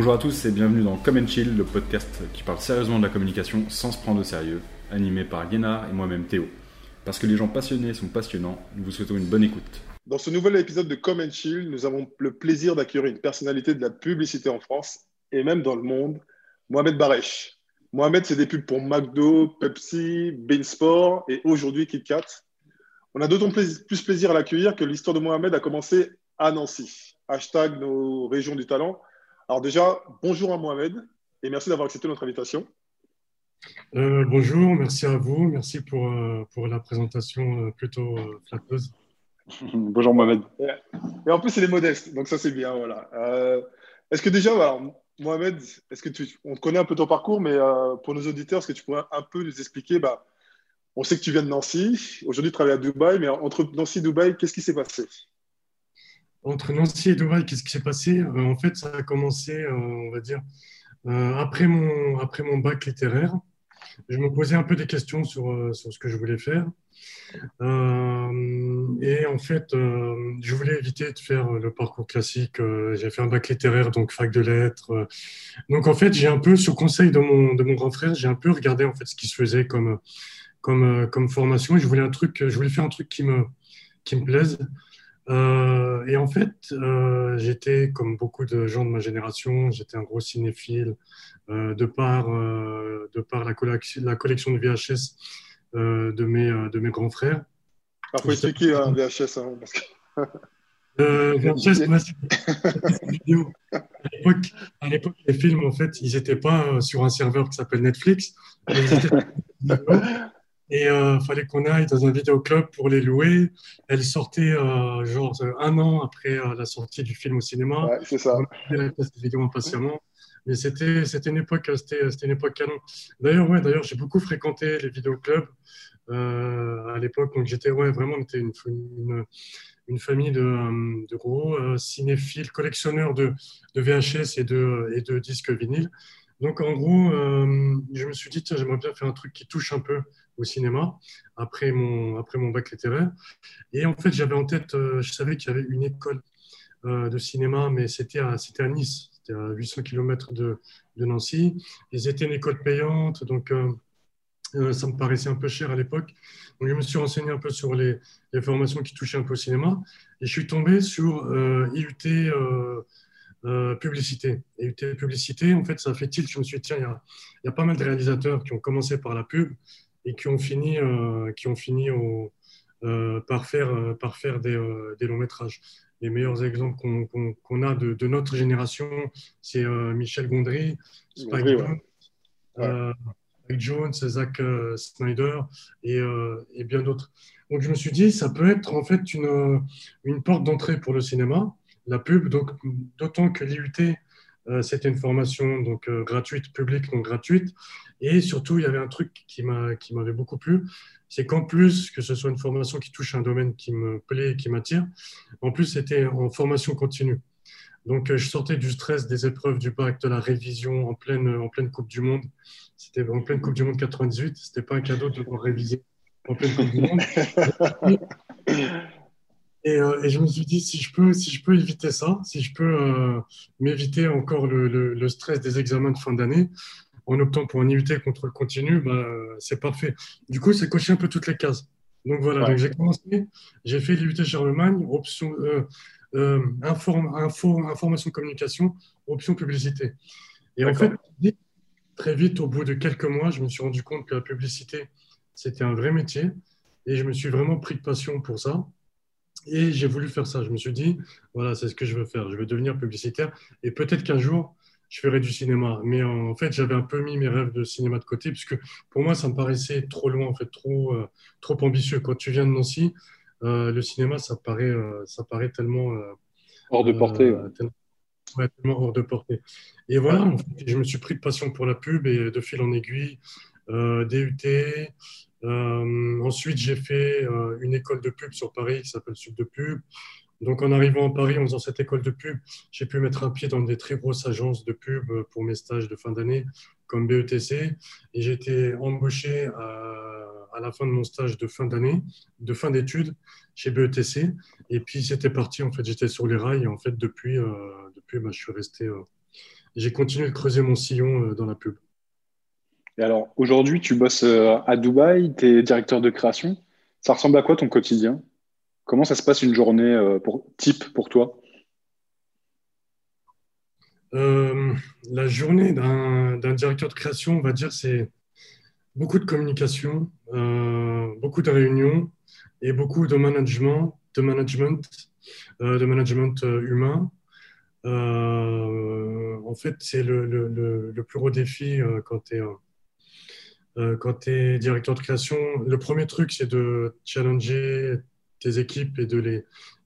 Bonjour à tous et bienvenue dans Come and Chill, le podcast qui parle sérieusement de la communication sans se prendre au sérieux, animé par Guénard et moi-même Théo. Parce que les gens passionnés sont passionnants, nous vous souhaitons une bonne écoute. Dans ce nouvel épisode de Come and Chill, nous avons le plaisir d'accueillir une personnalité de la publicité en France et même dans le monde, Mohamed Baresh. Mohamed, c'est des pubs pour McDo, Pepsi, Beansport et aujourd'hui KitKat. On a d'autant plus plaisir à l'accueillir que l'histoire de Mohamed a commencé à Nancy. Hashtag nos régions du talent. Alors déjà, bonjour à Mohamed et merci d'avoir accepté notre invitation. Euh, bonjour, merci à vous, merci pour, euh, pour la présentation euh, plutôt flatteuse. bonjour Mohamed. Et, en plus, il est modeste, donc ça c'est bien. Voilà. est-ce que déjà, Mohamed, est-ce que tu, on connaît un peu ton parcours, mais pour nos auditeurs, est-ce que tu pourrais un peu nous expliquer bah, On sait que tu viens de Nancy, aujourd'hui tu travailles à Dubaï, mais entre Nancy et Dubaï, qu'est-ce qui s'est passé? Entre Nancy et Dubaï, qu'est-ce qui s'est passé? Euh, En fait, ça a commencé, euh, on va dire, euh, après, mon, après mon bac littéraire. Je me posais un peu des questions sur, sur ce que je voulais faire. et en fait, je voulais éviter de faire le parcours classique. j'ai fait un bac littéraire, donc fac de lettres. donc en fait, j'ai un peu, sous conseil de mon, de mon grand frère, j'ai un peu regardé en fait ce qui se faisait comme, comme, comme formation. Et je voulais un truc, je voulais faire un truc qui me, qui me plaise. Euh, et en fait, euh, j'étais, comme beaucoup de gens de ma génération, j'étais un gros cinéphile euh, de, par, de par la, collection, la collection de VHS de, mes, de mes grands frères. Il faut expliquer un VHS. Hein, parce que... VHS, À l'époque, les films, en fait, ils n'étaient pas sur un serveur qui s'appelle Netflix. Et il euh, fallait qu'on aille dans un vidéoclub pour les louer. Elle sortait euh, genre un an après euh, la sortie du film au cinéma. Ouais, c'est ça. On la vidéo impatiemment. Mais c'était, c'était une époque, c'était, c'était une époque canon. D'ailleurs, ouais, d'ailleurs, j'ai beaucoup fréquenté les vidéoclubs à l'époque. Donc j'étais, ouais, vraiment, on était une, une, une famille de, de gros cinéphiles, collectionneurs de, de, VHS et de, et de disques vinyles. Donc en gros, je me suis dit, tiens, j'aimerais bien faire un truc qui touche un peu au cinéma après mon, après mon bac littéraire. Et en fait, j'avais en tête, euh, je savais qu'il y avait une école euh, de cinéma, mais c'était à, à Nice, c'était à 800 km de, de, Nancy. Et c'était une école payante, donc euh, ça me paraissait un peu cher à l'époque. Donc je me suis renseigné un peu sur les, les, formations qui touchaient un peu au cinéma. Et je suis tombé sur IUT. publicité. Et UT publicité, en fait, ça fait tilt. Je me suis dit, tiens, il y, a, pas mal de réalisateurs qui ont commencé par la pub et qui ont fini, euh, qui ont fini au, euh, par faire, euh, par faire des, des, longs métrages. Les meilleurs exemples qu'on a de, de, notre génération, c'est Michel Gondry, Spike Jones, Zack Snyder et, et bien d'autres. Donc je me suis dit, ça peut être en fait une, une porte d'entrée pour le cinéma, la pub, d'autant que l'IUT, c'était une formation donc, gratuite, publique, donc gratuite. Et surtout, il y avait un truc qui m'avait beaucoup plu, c'est qu'en plus que ce soit une formation qui touche un domaine qui me plaît et qui m'attire, en plus, c'était en formation continue. Donc, je sortais du stress des épreuves du bac, de la révision en pleine, en pleine Coupe du Monde. C'était en pleine Coupe du Monde 98. Ce n'était pas un cadeau de devoir réviser en pleine Coupe du Monde. Euh, et, je me suis dit, si je peux, si je peux éviter ça, si je peux euh, m'éviter encore le, le, stress des examens de fin d'année, en optant pour un IUT contrôle continu, bah, c'est parfait. Du coup, c'est coché un peu toutes les cases. Donc voilà, j'ai commencé, j'ai fait l'IUT Charlemagne, option euh, euh, information communication, option publicité. Et en fait, très vite, au bout de quelques mois, je me suis rendu compte que la publicité, c'était un vrai métier. Et je me suis vraiment pris de passion pour ça. Et j'ai voulu faire ça. Je me suis dit, voilà, c'est ce que je veux faire. Je veux devenir publicitaire. Et peut-être qu'un jour, je ferais du cinéma. Mais en fait, j'avais un peu mis mes rêves de cinéma de côté, puisque pour moi, ça me paraissait trop loin, en fait, trop, euh, trop ambitieux. Quand tu viens de Nancy, euh, le cinéma, ça paraît, euh, ça paraît tellement. hors de portée. Tellement, hors de portée. Et voilà, je me suis pris de passion pour la pub et de fil en aiguille, DUT. Ensuite, j'ai fait une école de pub sur Paris qui s'appelle Sud de Pub. Donc, en arrivant à Paris, en faisant cette école de pub, j'ai pu mettre un pied dans des très grosses agences de pub pour mes stages de fin d'année, comme BETC. Et j'ai été embauché à, la fin de mon stage de fin d'année, de fin d'études, chez BETC. Et puis, c'était parti. En fait, j'étais sur les rails. Et en fait, depuis, euh, depuis bah, je suis resté. Euh, j'ai continué de creuser mon sillon dans la pub. Et alors, aujourd'hui, tu bosses à Dubaï, tu es directeur de création. Ça ressemble à quoi ton quotidien? Comment ça se passe une journée pour, type pour toi? La journée d'un directeur de création, on va dire, c'est beaucoup de communication, beaucoup de réunions et beaucoup de management, de management, de management humain. Euh, en fait, c'est le, le, plus gros défi euh, quand tu es, euh, quand es directeur de création. Le premier truc, c'est de challenger tes équipes et de les,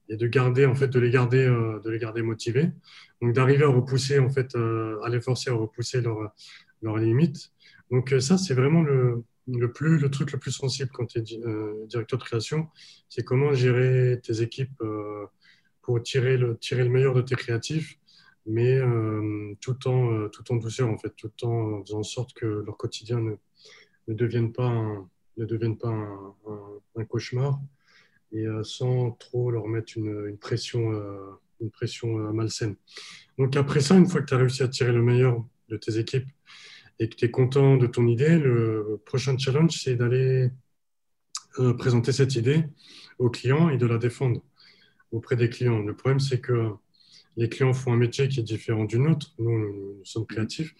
et de garder en fait de les garder de les garder motivés donc d'arriver à repousser en fait à les forcer à repousser leurs limites donc ça c'est vraiment le, le plus le truc le plus sensible quand tu es directeur de création c'est comment gérer tes équipes pour tirer le, tirer le meilleur de tes créatifs, mais euh, tout, en, euh, tout en douceur, en fait, tout en faisant en sorte que leur quotidien ne, ne devienne pas un, ne devienne pas un, cauchemar et euh, sans trop leur mettre une, une pression, une pression malsaine. Donc après ça, une fois que tu as réussi à tirer le meilleur de tes équipes et que tu es content de ton idée, le prochain challenge, c'est d'aller présenter cette idée au client et de la défendre auprès des clients. Le problème, c'est que les clients font un métier qui est différent du nôtre. Nous, nous, sommes créatifs.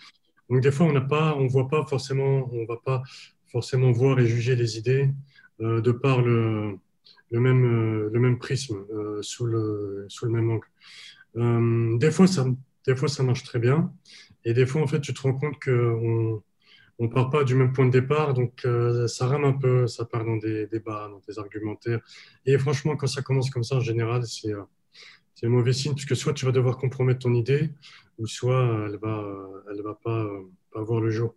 Donc, des fois, on n'a pas, on voit pas forcément, on va pas forcément voir et juger les idées euh, de par le, euh, même prisme, euh, sous, le, même angle. des, fois, ça, des fois, ça marche très bien. Et des fois, en fait, tu te rends compte qu'on on part pas du même point de départ, donc ça rame un peu, ça part dans des débats, dans des argumentaires. Et franchement, quand ça commence comme ça, en général, c'est euh, un mauvais signe, puisque soit tu vas devoir compromettre ton idée, ou soit elle va, elle va pas, pas voir le jour.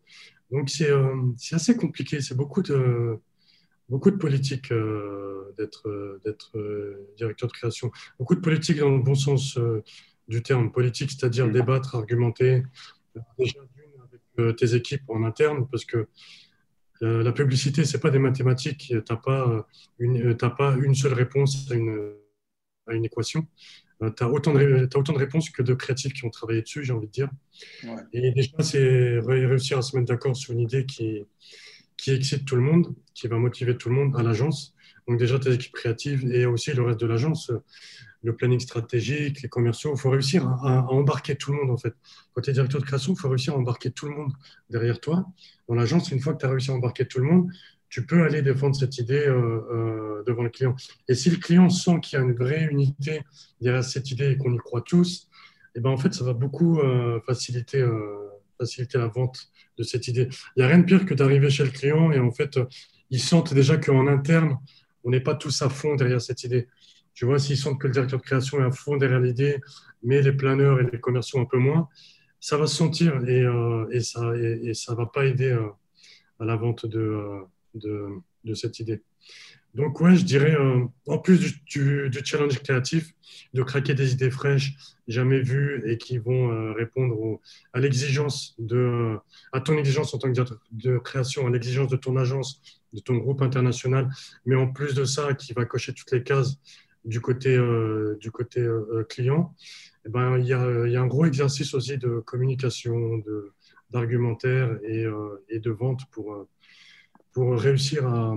Donc c'est euh, assez compliqué, c'est beaucoup de, beaucoup de politique d'être directeur de création, beaucoup de politique dans le bon sens du terme, politique, c'est-à-dire mmh. débattre, argumenter. Déjà, tes équipes en interne parce que euh, la publicité, c'est pas des mathématiques. Tu n'as pas, une, pas une seule réponse à une, à une équation. Euh, tu as, autant de, autant de réponses que de créatifs qui ont travaillé dessus, j'ai envie de dire. Et déjà, c'est réussir à se mettre d'accord sur une idée qui, qui excite tout le monde, qui va motiver tout le monde à l'agence. Donc déjà, tes équipes créatives et aussi le reste de l'agence le planning stratégique, les commerciaux. Il faut réussir à, embarquer tout le monde, en fait. Quand tu es directeur de création, il faut réussir à embarquer tout le monde derrière toi. Dans l'agence, une fois que tu as réussi à embarquer tout le monde, tu peux aller défendre cette idée euh, euh, devant le client. Et si le client sent qu'il y a une vraie unité derrière cette idée et qu'on y croit tous, et eh ben en fait, ça va beaucoup euh, faciliter, faciliter la vente de cette idée. Il n'y a rien de pire que d'arriver chez le client et en fait, ils sentent déjà qu'en interne, on n'est pas tous à fond derrière cette idée. Tu vois, s'ils sentent que le directeur de création est à fond derrière l'idée, mais les planeurs et les commerciaux un peu moins, ça va se sentir et, ça et, ça va pas aider à la vente de, de, de, cette idée. Donc ouais, je dirais, en plus du, challenge créatif, de craquer des idées fraîches, jamais vues et qui vont répondre à l'exigence de, à ton exigence en tant que directeur de création, à l'exigence de ton agence, de ton groupe international, mais en plus de ça, qui va cocher toutes les cases du côté, euh, du côté euh, client, eh ben, il, y a, y, a, un gros exercice aussi de communication, d'argumentaire et, euh, et, de vente pour, pour réussir à,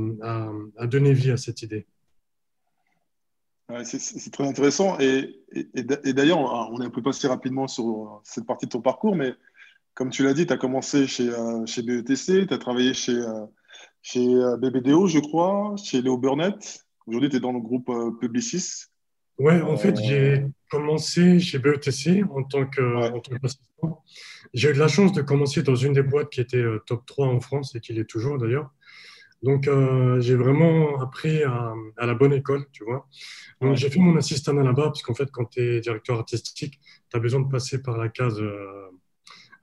à, donner vie à cette idée. c'est très intéressant. Et, et d'ailleurs, on est un peu passé rapidement sur cette partie de ton parcours, mais comme tu l'as dit, tu as commencé chez, chez BETC, tu as travaillé chez, chez BBDO, je crois, chez Léo Burnett. Aujourd'hui, tu es dans le groupe euh, Publicis. Ouais, en fait, j'ai euh, commencé chez BETC en tant qu'assistant. j'ai eu de la chance de commencer dans une des boîtes qui était euh, top 3 en France et qui l'est toujours d'ailleurs. Donc, j'ai vraiment appris à, la bonne école, tu vois. Donc, j'ai fait mon assistant là-bas, parce qu'en fait, quand tu es directeur artistique, tu as besoin de passer par la case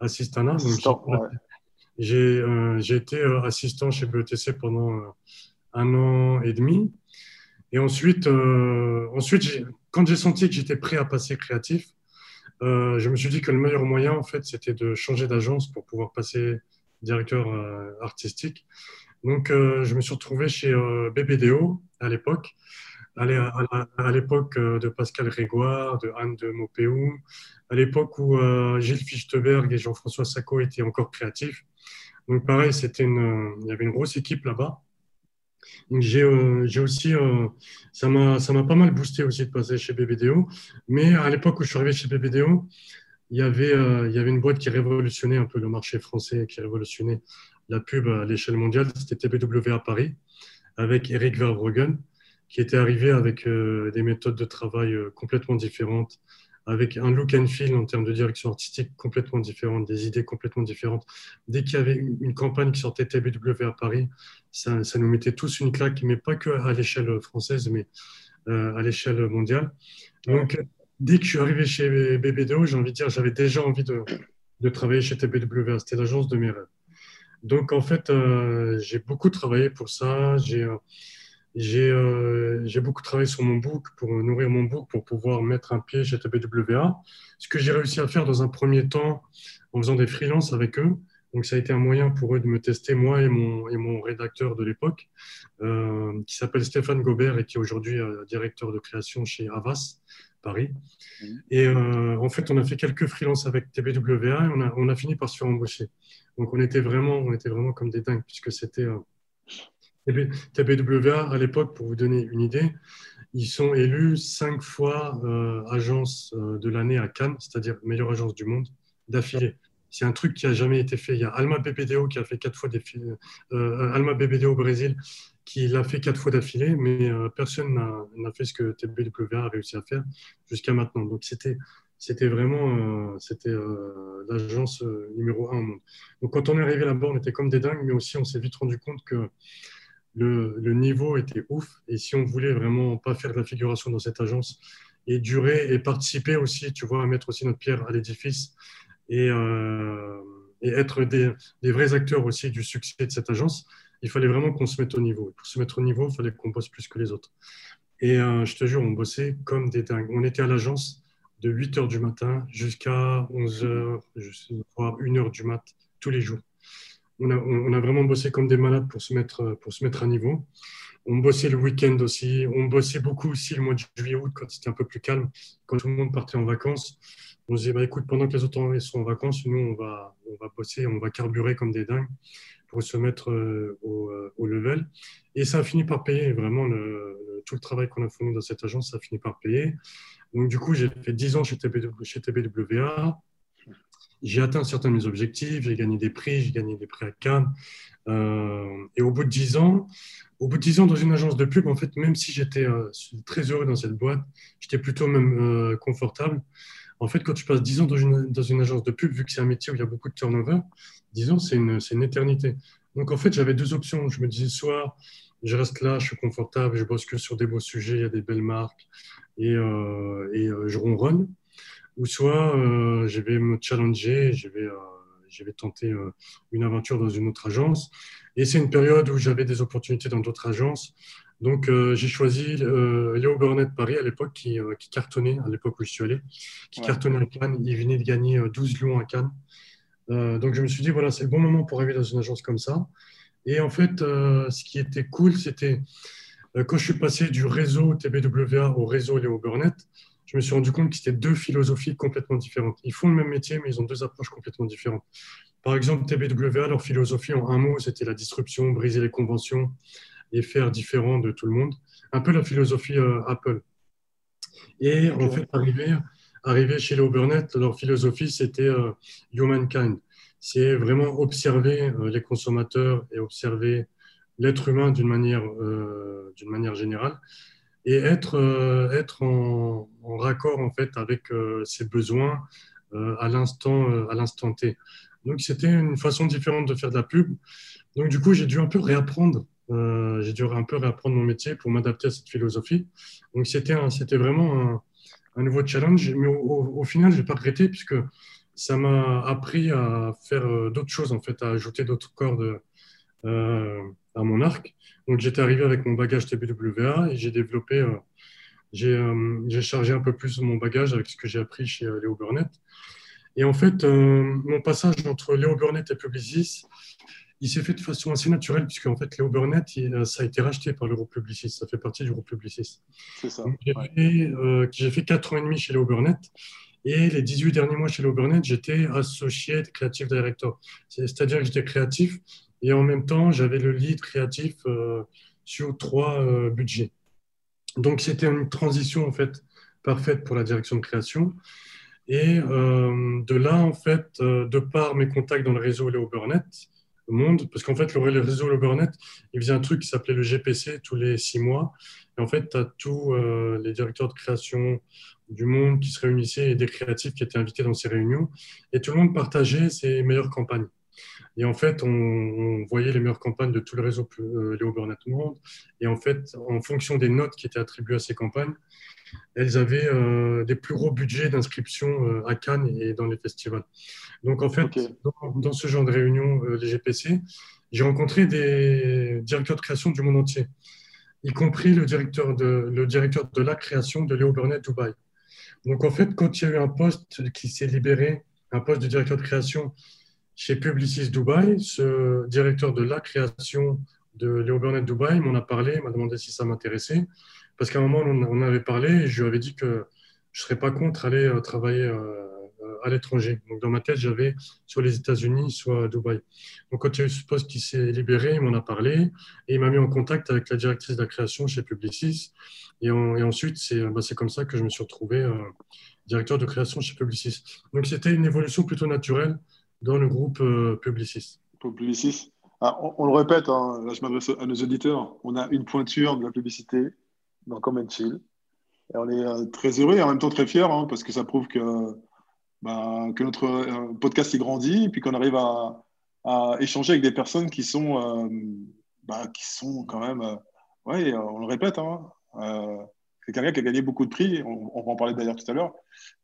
assistant. Donc, j'ai été assistant chez BETC pendant un an et demi. Et ensuite, euh, ensuite quand j'ai senti que j'étais prêt à passer créatif, euh, je me suis dit que le meilleur moyen, en fait, c'était de changer d'agence pour pouvoir passer directeur euh, artistique. Donc, je me suis retrouvé chez BBDO à l'époque. à l'époque de Pascal Grégoire, de Anne de Maupéou, à l'époque où Gilles Fichtenberg et Jean-François Sacco étaient encore créatifs. Donc pareil, c'était il y avait une grosse équipe là-bas. J'ai aussi, ça m'a pas mal boosté aussi de passer chez BBDO. Mais à l'époque où je suis arrivé chez BBDO, il y avait, il y avait une boîte qui révolutionnait un peu le marché français, qui révolutionnait la pub à l'échelle mondiale. C'était TBW à Paris, avec Eric Verbruggen, qui était arrivé avec des méthodes de travail complètement différentes, avec un look and feel en termes de direction artistique complètement différente, des idées complètement différentes. Dès qu'il y avait une, campagne qui sortait TBW à Paris, ça, nous mettait tous une claque, mais pas que à l'échelle française, mais euh, à l'échelle mondiale. Donc, dès que je suis arrivé chez BBDO, j'ai envie de dire, j'avais déjà envie de, de travailler chez TBW. C'était l'agence de mes rêves. Donc, en fait, euh, j'ai beaucoup travaillé pour ça. J'ai euh, euh, j'ai beaucoup travaillé sur mon book pour nourrir mon book pour pouvoir mettre un pied chez TBWA. Ce que j'ai réussi à faire dans un premier temps en faisant des freelances avec eux. Donc, ça a été un moyen pour eux de me tester, moi et mon, rédacteur de l'époque, qui s'appelle Stéphane Gobert et qui est aujourd'hui directeur de création chez Avas, Paris. Mmh. Et en fait, on a fait quelques freelances avec TBWA et on a, on a fini par se faire embaucher. Donc, on était vraiment, on était vraiment comme des dingues, puisque c'était TBWA, à l'époque, pour vous donner une idée, ils sont élus cinq fois euh, agence euh, de l'année à Cannes, c'est-à-dire meilleure agence du monde, d'affilée. C'est un truc qui n'a jamais été fait. Il y a Alma BBDO qui a fait quatre fois des euh, Alma BBDO au Brésil qui l'a fait quatre fois d'affilée, mais personne n'a fait ce que TBWA a réussi à faire jusqu'à maintenant. Donc c'était vraiment l'agence numéro un au monde. Donc quand on est arrivé là-bas, on était comme des dingues, mais aussi on s'est vite rendu compte que le, niveau était ouf. Et si on voulait vraiment pas faire de la figuration dans cette agence et durer et participer aussi, tu vois, à mettre aussi notre pierre à l'édifice et, euh, être des, vrais acteurs aussi du succès de cette agence, il fallait vraiment qu'on se mette au niveau. pour se mettre au niveau, il fallait qu'on bosse plus que les autres. Et euh, je te jure, on bossait comme des dingues. On était à l'agence de 8 h du matin jusqu'à 11 h, voire 1 h du mat tous les jours on a, vraiment bossé comme des malades pour se mettre, pour se mettre à niveau. On bossait le week-end aussi. On bossait beaucoup aussi le mois de juillet-août quand c'était un peu plus calme, quand tout le monde partait en vacances. On se disait, bah, écoute, pendant que les autres sont en vacances, nous, on va, on va bosser, on va carburer comme des dingues pour se mettre euh, euh, au, level. Et ça a fini par payer. Vraiment, tout le travail qu'on a fourni dans cette agence, ça a fini par payer. Donc, du coup, j'ai fait 10 ans chez, chez TBWA j'ai atteint certains de mes objectifs, j'ai gagné des prix, j'ai gagné des prix à Cannes. Euh, et au bout de dix ans, au bout de dix ans dans une agence de pub, en fait, même si j'étais très heureux dans cette boîte, j'étais plutôt même confortable. En fait, quand tu passes dix ans dans une, agence de pub, vu que c'est un métier où il y a beaucoup de turnover, dix ans, c'est une, éternité. Donc, en fait, j'avais deux options. Je me disais, soit je reste là, je suis confortable, je bosse que sur des beaux sujets, il y a des belles marques, et, et je ronronne ou soit euh, je vais me challenger, je vais, euh, tenter euh, une aventure dans une autre agence. Et c'est une période où j'avais des opportunités dans d'autres agences. Donc, j'ai choisi Léo Burnett Paris à l'époque, qui, qui, cartonnait, à l'époque où je suis allé, qui cartonnait à Cannes. Il venait de gagner 12 lions à Cannes. donc, je me suis dit, voilà, c'est le bon moment pour arriver dans une agence comme ça. Et en fait, ce qui était cool, c'était quand je suis passé du réseau TBWA au réseau Léo Burnett, je me suis rendu compte que c'était deux philosophies complètement différentes. Ils font le même métier, mais ils ont deux approches complètement différentes. Par exemple, TBWA, leur philosophie en un mot, c'était la disruption, briser les conventions et faire différent de tout le monde. Un peu la philosophie euh, Apple. Et en fait, arriver, arriver chez les Burnett, leur philosophie, c'était euh, humankind. C'est vraiment observer euh, les consommateurs et observer l'être humain d'une manière, d'une manière générale et être, euh, être en, raccord en fait avec euh, ses besoins euh, à l'instant à l'instant T. Donc c'était une façon différente de faire de la pub. Donc du coup j'ai dû un peu réapprendre j'ai dû un peu réapprendre mon métier pour m'adapter à cette philosophie. Donc c'était vraiment un, nouveau challenge, mais au, final je n'ai pas regretté puisque ça m'a appris à faire d'autres choses en fait, à ajouter d'autres cordes à mon arc. Donc j'étais arrivé avec mon bagage TBWA et j'ai développé, euh, euh, j'ai chargé un peu plus mon bagage avec ce que j'ai appris chez euh, Léo Burnett. Et en fait, mon passage entre Léo Burnett et Publicis il s'est fait de façon assez naturelle, puisque en fait, Léo Burnett, ça a été racheté par le groupe Publicis. Ça fait partie du groupe Publicis. C'est ça. J'ai fait, j'ai fait 4 ans et demi chez Léo Burnett. Et les 18 derniers mois chez Léo Burnett, j'étais associé creative director. C'est-à-dire que j'étais créatif et en même temps, j'avais le lead créatif sur trois budgets. Donc, c'était une transition en fait parfaite pour la direction de création. Et euh, de là, en fait, euh, de par mes contacts dans le réseau Léo Burnett, monde, parce qu'en fait, le réseau Léo Burnett, il faisait un truc qui s'appelait le GPC tous les six mois. Et en fait, tu as tous euh, les directeurs de création du monde qui se réunissaient et des créatifs qui étaient invités dans ces réunions. Et tout le monde partageait ses meilleures campagnes. Et en fait, on, voyait les meilleures campagnes de tout le réseau Léo Burnett Monde. Et en fait, en fonction des notes qui étaient attribuées à ces campagnes, elles avaient euh, des plus gros budgets d'inscription euh, à Cannes et dans les festivals. Donc en fait, dans, ce genre de réunion, euh, les GPC, j'ai rencontré des directeurs de création du monde entier, y compris le directeur de, le directeur de la création de Léo Burnett Dubaï. Donc en fait, quand il y a eu un poste qui s'est libéré, un poste de directeur de création chez Publicis Dubaï, ce directeur de la création de Léo Burnett Dubaï m'en a parlé, m'a demandé si ça m'intéressait. Parce qu'à un moment, on, avait parlé et je lui avais dit que je ne serais pas contre aller euh, travailler euh, à l'étranger. Donc, dans ma tête, j'avais soit les États-Unis, soit Dubaï. Donc, quand il y a eu ce poste qui s'est libéré, il m'en a parlé et il m'a mis en contact avec la directrice de la création chez Publicis. Et, ensuite, bah, c'est comme ça que je me suis retrouvé euh, directeur de création chez Publicis. Donc, c'était une évolution plutôt naturelle dans le groupe Publicis. Publicis. Ah, on, le répète, hein, là je m'adresse à nos auditeurs, on a une pointure de la publicité, dans Comment Chill. On est euh, très heureux et en même temps très fiers hein, parce que ça prouve que, bah, que notre euh, podcast est grandi et puis qu'on arrive à, échanger avec des personnes qui sont, euh, bah, qui sont quand même, ouais, on le répète, hein, c'est quelqu'un qui a gagné beaucoup de prix, on, va en parler d'ailleurs tout à l'heure.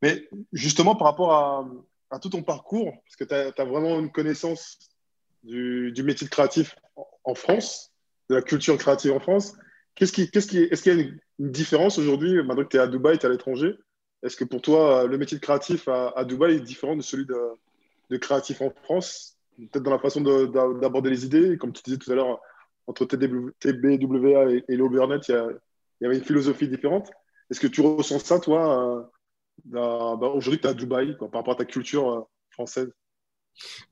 Mais justement, par rapport à, tout ton parcours, parce que tu as, vraiment une connaissance du, du métier de créatif en France, de la culture créative en France, Qu'est-ce qui, qu'est-ce est-ce qu'il y a une, différence aujourd'hui, maintenant que tu es à Dubaï, tu es à l'étranger? Est-ce que pour toi, le métier de créatif à, Dubaï est différent de celui de, créatif en France? Peut-être dans la façon d'aborder les idées, comme tu disais tout à l'heure, entre TBWA et, et il y, avait une philosophie différente. Est-ce que tu ressens ça, toi, euh, bah, aujourd'hui tu es à Dubaï, par rapport à ta culture euh, française?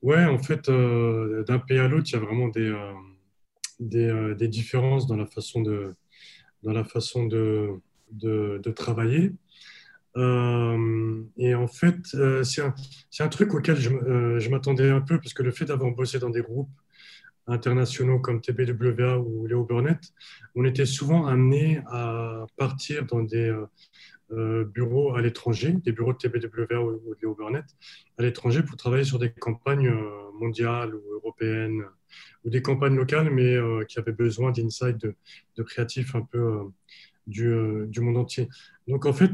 Ouais, en fait, euh, d'un pays à l'autre, il y a vraiment des euh, des, différences dans la façon de, dans la façon de, de, travailler. Euh, et en fait, euh, c'est un, truc auquel je, je m'attendais un peu, parce que le fait d'avoir bossé dans des groupes internationaux comme TBWA ou Léo Burnett, on était souvent amené à partir dans des bureaux à l'étranger, des bureaux de TBWA ou, de Léo à l'étranger pour travailler sur des campagnes mondiales ou européennes ou des campagnes locales, mais euh, qui avaient besoin d'insights de, créatifs un peu euh, du, euh, monde entier. Donc en fait,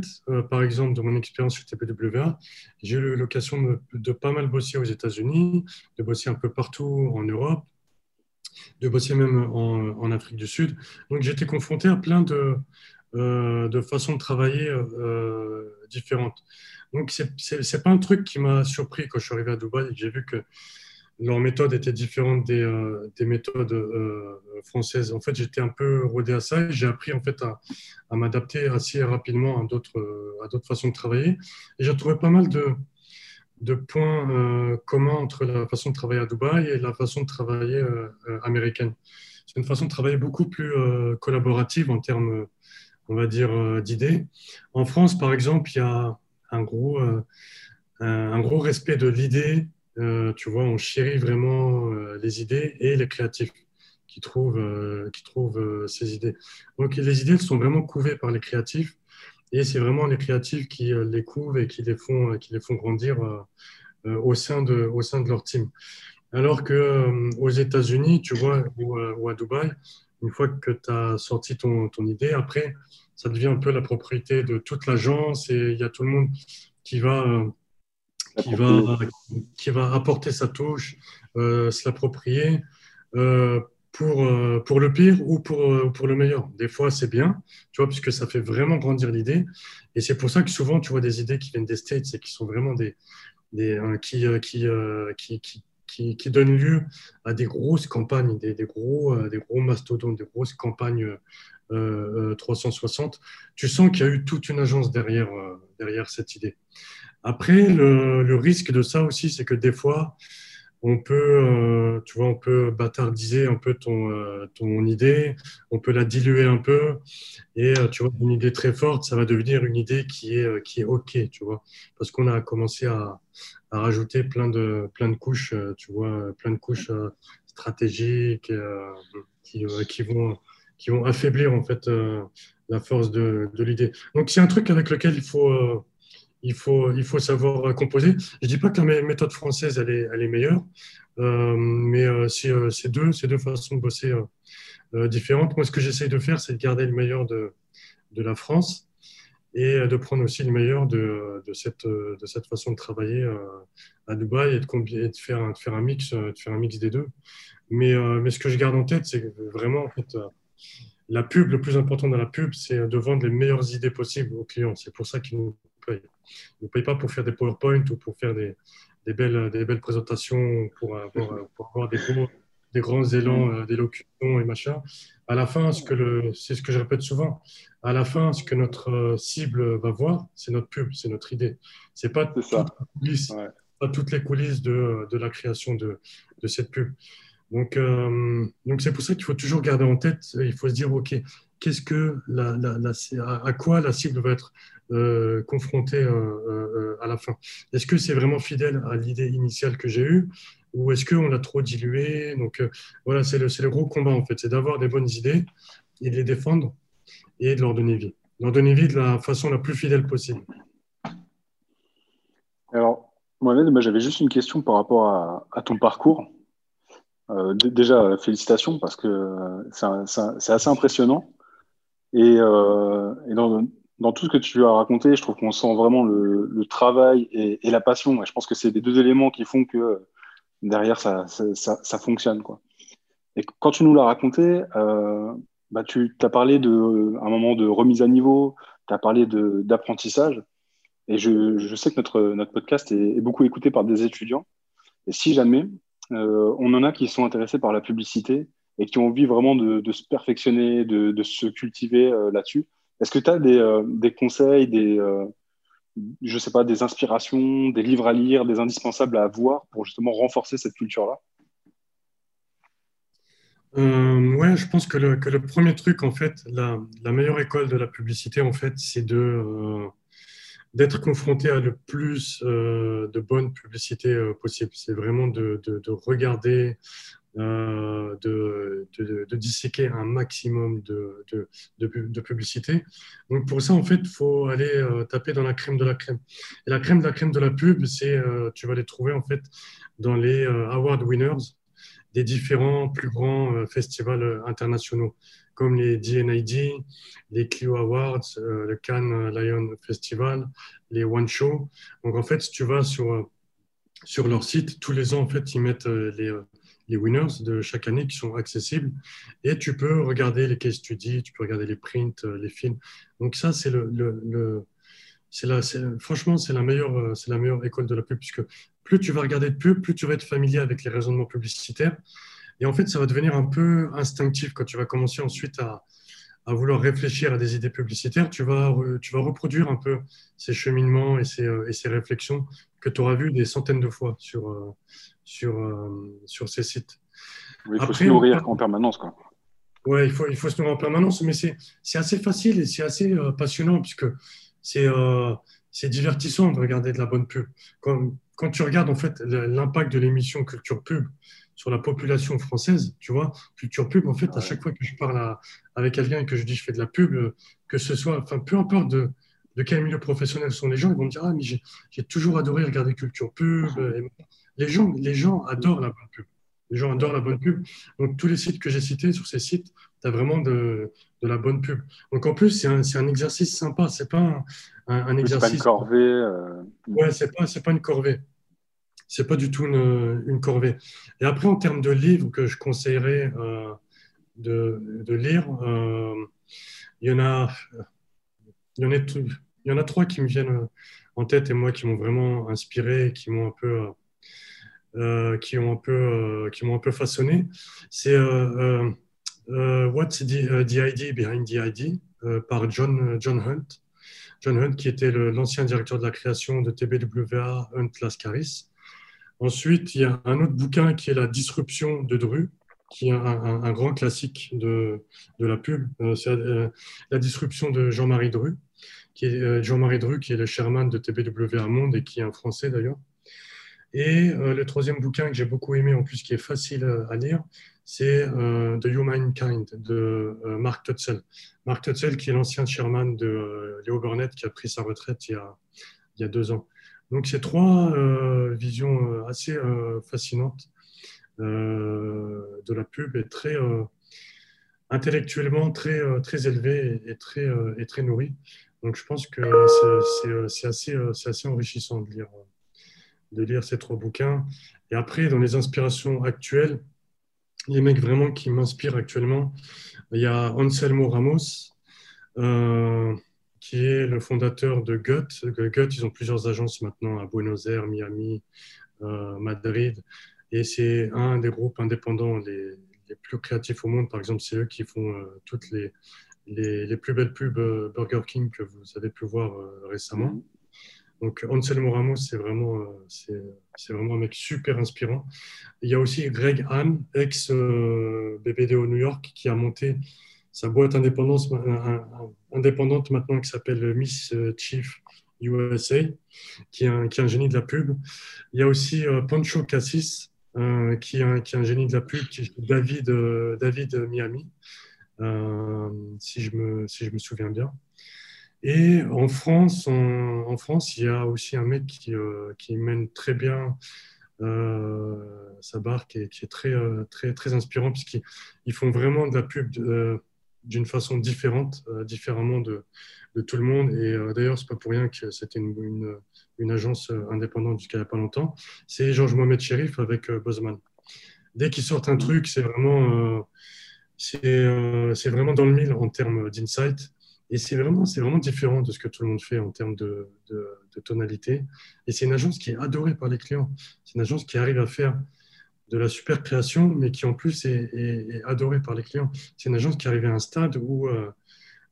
par exemple, de mon expérience sur TPWA, j'ai eu l'occasion de, pas mal bosser aux États-Unis, de bosser un peu partout en Europe, de bosser même en, en Afrique du Sud. Donc été confronté à plein de, de façons de travailler différentes. Donc, ce n'est pas un truc qui m'a surpris quand je suis arrivé à Dubaï j'ai vu que leur méthode était différente des, euh, des méthodes euh, françaises. En fait, j'étais un peu rodé à ça et j'ai appris en fait à, m'adapter assez rapidement à d'autres, à d'autres façons de travailler. Et j'ai trouvé pas mal de, de points euh, communs entre la façon de travailler à Dubaï et la façon de travailler américaine. C'est une façon de travailler beaucoup plus collaborative en termes, on va dire, d'idées. En France, par exemple, il y a un gros, un gros respect de l'idée euh, tu vois, on chérit vraiment euh, les idées et les créatifs qui trouvent, euh, qui trouvent ces idées. Donc les idées sont vraiment couvées par les créatifs et c'est vraiment les créatifs qui les couvent et qui les font, qui les font grandir au, sein de, au sein de leur team. Alors que aux États-Unis, tu vois, ou, à Dubaï, une fois que tu as sorti ton, ton idée, après, ça devient un peu la propriété de toute l'agence et il y a tout le monde qui va qui va, qui va apporter sa touche, euh, se l'approprier euh, pour, euh, pour le pire ou pour, pour le meilleur. Des fois, c'est bien, tu vois, puisque ça fait vraiment grandir l'idée. Et c'est pour ça que souvent, tu vois des idées qui viennent des States et qui sont vraiment des, des qui, qui, qui, qui, qui, donnent lieu à des grosses campagnes, des, gros, des gros mastodontes, des grosses campagnes 360, tu sens qu'il y a eu toute une agence derrière, derrière cette idée. Après, le, le risque de ça aussi, c'est que des fois, on peut, euh, tu vois, on peut bâtardiser un peu ton, euh, ton idée, on peut la diluer un peu, et euh, tu vois, une idée très forte, ça va devenir une idée qui est, qui est OK, tu vois, parce qu'on a commencé à, à, rajouter plein de, plein de couches, tu vois, plein de couches stratégiques qui, vont, qui vont affaiblir, en fait, la force de, de l'idée. Donc, c'est un truc avec lequel il faut il faut, il faut savoir composer. Je ne dis pas que la méthode française, elle est, elle est meilleure, euh, mais euh, euh, c'est deux, deux façons de bosser différentes. Moi, ce que j'essaye de faire, c'est de garder le meilleur de, de la France et de prendre aussi le meilleur de, de, cette, de cette façon de travailler à Dubaï et de, de, faire, de, faire un mix, de faire un mix des deux. Mais, mais ce que je garde en tête, c'est vraiment, en fait, la pub, le plus important dans la pub, c'est de vendre les meilleures idées possibles aux clients. C'est pour ça qu'ils nous payent. Ne payent pas pour faire des PowerPoint ou pour faire des, des belles, des belles présentations, pour avoir, pour avoir des, des grands élans euh, d'élocution et machin. À la fin, ce que c'est ce que je répète souvent, à la fin, ce que notre euh, cible va voir, c'est notre pub, c'est notre idée. C'est pas, ça. pas toutes les coulisses de, de la création de, de cette pub. Donc, euh, donc c'est pour ça qu'il faut toujours garder en tête, il faut se dire, OK, qu'est-ce que la, à quoi la cible va être euh, confrontée euh, à la fin Est-ce que c'est vraiment fidèle à l'idée initiale que j'ai eue ou est-ce qu'on l'a trop dilué? Donc voilà, c'est le, gros combat en fait, c'est d'avoir des bonnes idées et de les défendre et de leur donner vie. Leur donner vie de la façon la plus fidèle possible. Alors, Mohamed, j'avais juste une question par rapport à, ton parcours. Euh, déjà, félicitations parce que euh, c'est assez impressionnant. Et, euh, dans, tout ce que tu as raconté, je trouve qu'on sent vraiment le, travail et, la passion. Je pense que c'est les deux éléments qui font que derrière, ça, fonctionne. Et quand tu nous l'as raconté, bah, tu as parlé d'un moment de remise à niveau, tu as parlé d'apprentissage. Et je, sais que notre, notre podcast est beaucoup écouté par des étudiants. Et si jamais euh, on en a qui sont intéressés par la publicité et qui ont envie vraiment de, se perfectionner, de, se cultiver euh, là-dessus. Est-ce que tu as euh, des, conseils, des, je sais pas, des inspirations, des livres à lire, des indispensables à avoir pour justement renforcer cette culture-là? Ouais, je pense que le, premier truc, en fait, la, meilleure école de la publicité, en fait, c'est de, d'être confronté à le plus euh, de bonnes publicités euh, possible. C'est vraiment de, de regarder, euh, de, disséquer un maximum de, de, publicité. Donc pour ça, en fait, il faut aller euh, taper dans la crème de la crème. Et la crème de la crème de la pub, c'est, euh, tu vas les trouver en fait dans les award winners des différents plus grands festivals internationaux comme les DNID, les Clio Awards, euh, le Cannes Lion Festival, les One Show. Donc en fait, si tu vas sur, euh, sur leur site, tous les ans, en fait, ils mettent euh, les, les winners de chaque année qui sont accessibles et tu peux regarder les case studies, tu peux regarder les prints, les films. Donc ça, c'est le, le, c'est la, franchement, c'est la meilleure, c'est la meilleure école de la pub puisque plus tu vas regarder de pub, plus tu vas être familier avec les raisonnements publicitaires et en fait, ça va devenir un peu instinctif quand tu vas commencer ensuite à, à vouloir réfléchir à des idées publicitaires. Tu vas, tu vas reproduire un peu ces cheminements et ces, euh, et ces réflexions que tu auras vues des centaines de fois sur, euh, sur, euh, sur ces sites. il faut se nourrir en permanence. Quoi. Ouais, il faut, il faut se nourrir en permanence, mais c'est assez facile et c'est assez passionnant puisque c'est c'est divertissant de regarder de la bonne pub. Quand, quand tu regardes en fait l'impact de l'émission Culture Pub sur la population française, tu vois, culture pub, en fait, à chaque fois que je parle avec quelqu'un et que je dis je fais de la pub, que ce soit, enfin, peu importe de, de quel milieu professionnel sont les gens, ils vont me dire, ah, mais j'ai toujours adoré regarder culture pub. les, gens, les gens adorent la bonne pub. Les gens adorent la bonne pub. Donc, tous les sites que j'ai cités, sur ces sites, tu as vraiment de, de, la bonne pub. Donc, en plus, c'est un, un, exercice sympa. C'est pas un, un, exercice. C'est pas une corvée. Euh... Ouais, c'est pas, pas une corvée c'est pas du tout une, corvée. Et après, en termes de livres que je conseillerais euh, de, lire, euh, il, y en a, il, y en a, trois qui me viennent en tête et moi qui m'ont vraiment inspiré, qui m'ont un peu qui ont un peu, qui m'ont un peu façonné. C'est What's the, Idea Behind the Idea par John, John Hunt. John Hunt, qui était l'ancien directeur de la création de TBWA, Hunt Lascaris. Ensuite, il y a un autre bouquin qui est La disruption de Dru, qui est un, grand classique de, de la pub. C'est La disruption de Jean-Marie Dru qui est euh, Jean-Marie Dru, qui est le chairman de TBWA Monde et qui est un Français d'ailleurs. Et euh, le troisième bouquin que j'ai beaucoup aimé, en plus qui est facile à lire, c'est euh, The Humankind de Mark Tutzel. Mark Tutzel, qui est l'ancien chairman de Léo Burnett, qui a pris sa retraite il y a, il y a deux ans. Donc, c'est trois visions assez fascinantes de la pub et très intellectuellement très, très élevées et, très, et très nourries. Donc je pense que c'est assez, assez, enrichissant de lire, de lire ces trois bouquins. Et après, dans les inspirations actuelles, les mecs vraiment qui m'inspirent actuellement, il y a Anselmo Ramos, euh, qui est le fondateur de GUT. GUT, ils ont plusieurs agences maintenant à Buenos Aires, Miami, euh, Madrid. Et c'est un des groupes indépendants les, plus créatifs au monde. Par exemple, c'est eux qui font euh, toutes les, les, plus belles pubs euh, Burger King que vous avez pu voir euh, récemment. Mhm. Donc Anselmo Ramos, c'est vraiment, euh, c'est, vraiment un mec super inspirant. Il y a aussi Greg Hahn, ex BBDO New York, qui a monté sa boîte indépendante, indépendante maintenant qui s'appelle Miss Chief USA, qui est, un, qui est un génie de la pub. Il y a aussi Pancho Cassis, qui, est un, génie de la pub, qui est David, David Miami. Euh, si, je me, si je me souviens bien. Et en France, en France, il y a aussi un mec qui, euh, qui mène très bien euh, sa barque et qui est très, très, très inspirant puisqu'ils font vraiment de la pub d'une façon différente, différemment de, de, tout le monde. Et d'ailleurs, c'est pas pour rien que c'était une, une, une, agence indépendante jusqu'à il n'y a pas longtemps. C'est Georges Mohamed Sherif avec Buzzman. Dès qu'ils sortent un truc, c'est vraiment euh, c'est vraiment dans le mille en termes d'insight. Et c'est vraiment, vraiment différent de ce que tout le monde fait en termes de, tonalité. Et c'est une agence qui est adorée par les clients. C'est une agence qui arrive à faire de la super création, mais qui en plus est, adorée par les clients. C'est une agence qui arrive à un stade où euh,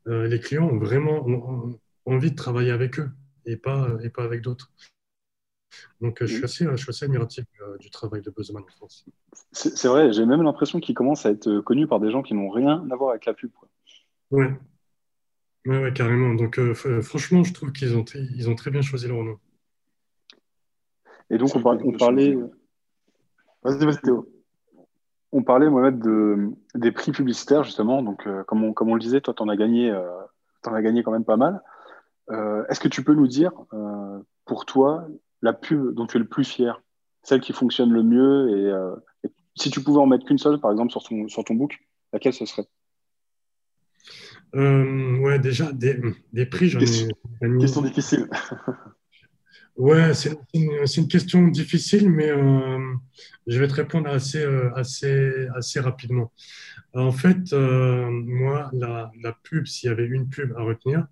euh, les clients ont vraiment envie de travailler avec eux et pas avec d'autres. Donc, je suis assez, je suis assez admiratif du travail de Buzzman en France. C'est vrai, j'ai même l'impression qu'il commence à être connu par des gens qui n'ont rien à voir avec la pub. Quoi. Ouais. ouais. carrément. Donc, euh, euh, franchement, je trouve qu'ils ont, ils ont très bien choisi leur nom. Et donc, on, parlait. Vas-y, vas-y, Théo. On parlait, Mohamed, de, des prix publicitaires, justement. Donc, euh, comme, on, comme on le disait, toi, tu en, as gagné, en as gagné quand même pas mal. Est-ce que tu peux nous dire, pour toi, la pub dont tu es le plus fier Celle qui fonctionne le mieux et si tu pouvais en mettre qu'une seule, par exemple, sur ton, sur ton book, laquelle ce serait? Euh, Ouais, déjà, des, des prix, j'en ai. Question difficile. ouais, c'est une, une, question difficile, mais euh, je vais te répondre assez, euh, assez, assez rapidement. En fait, euh, moi, la, la pub, s'il y avait une pub à retenir,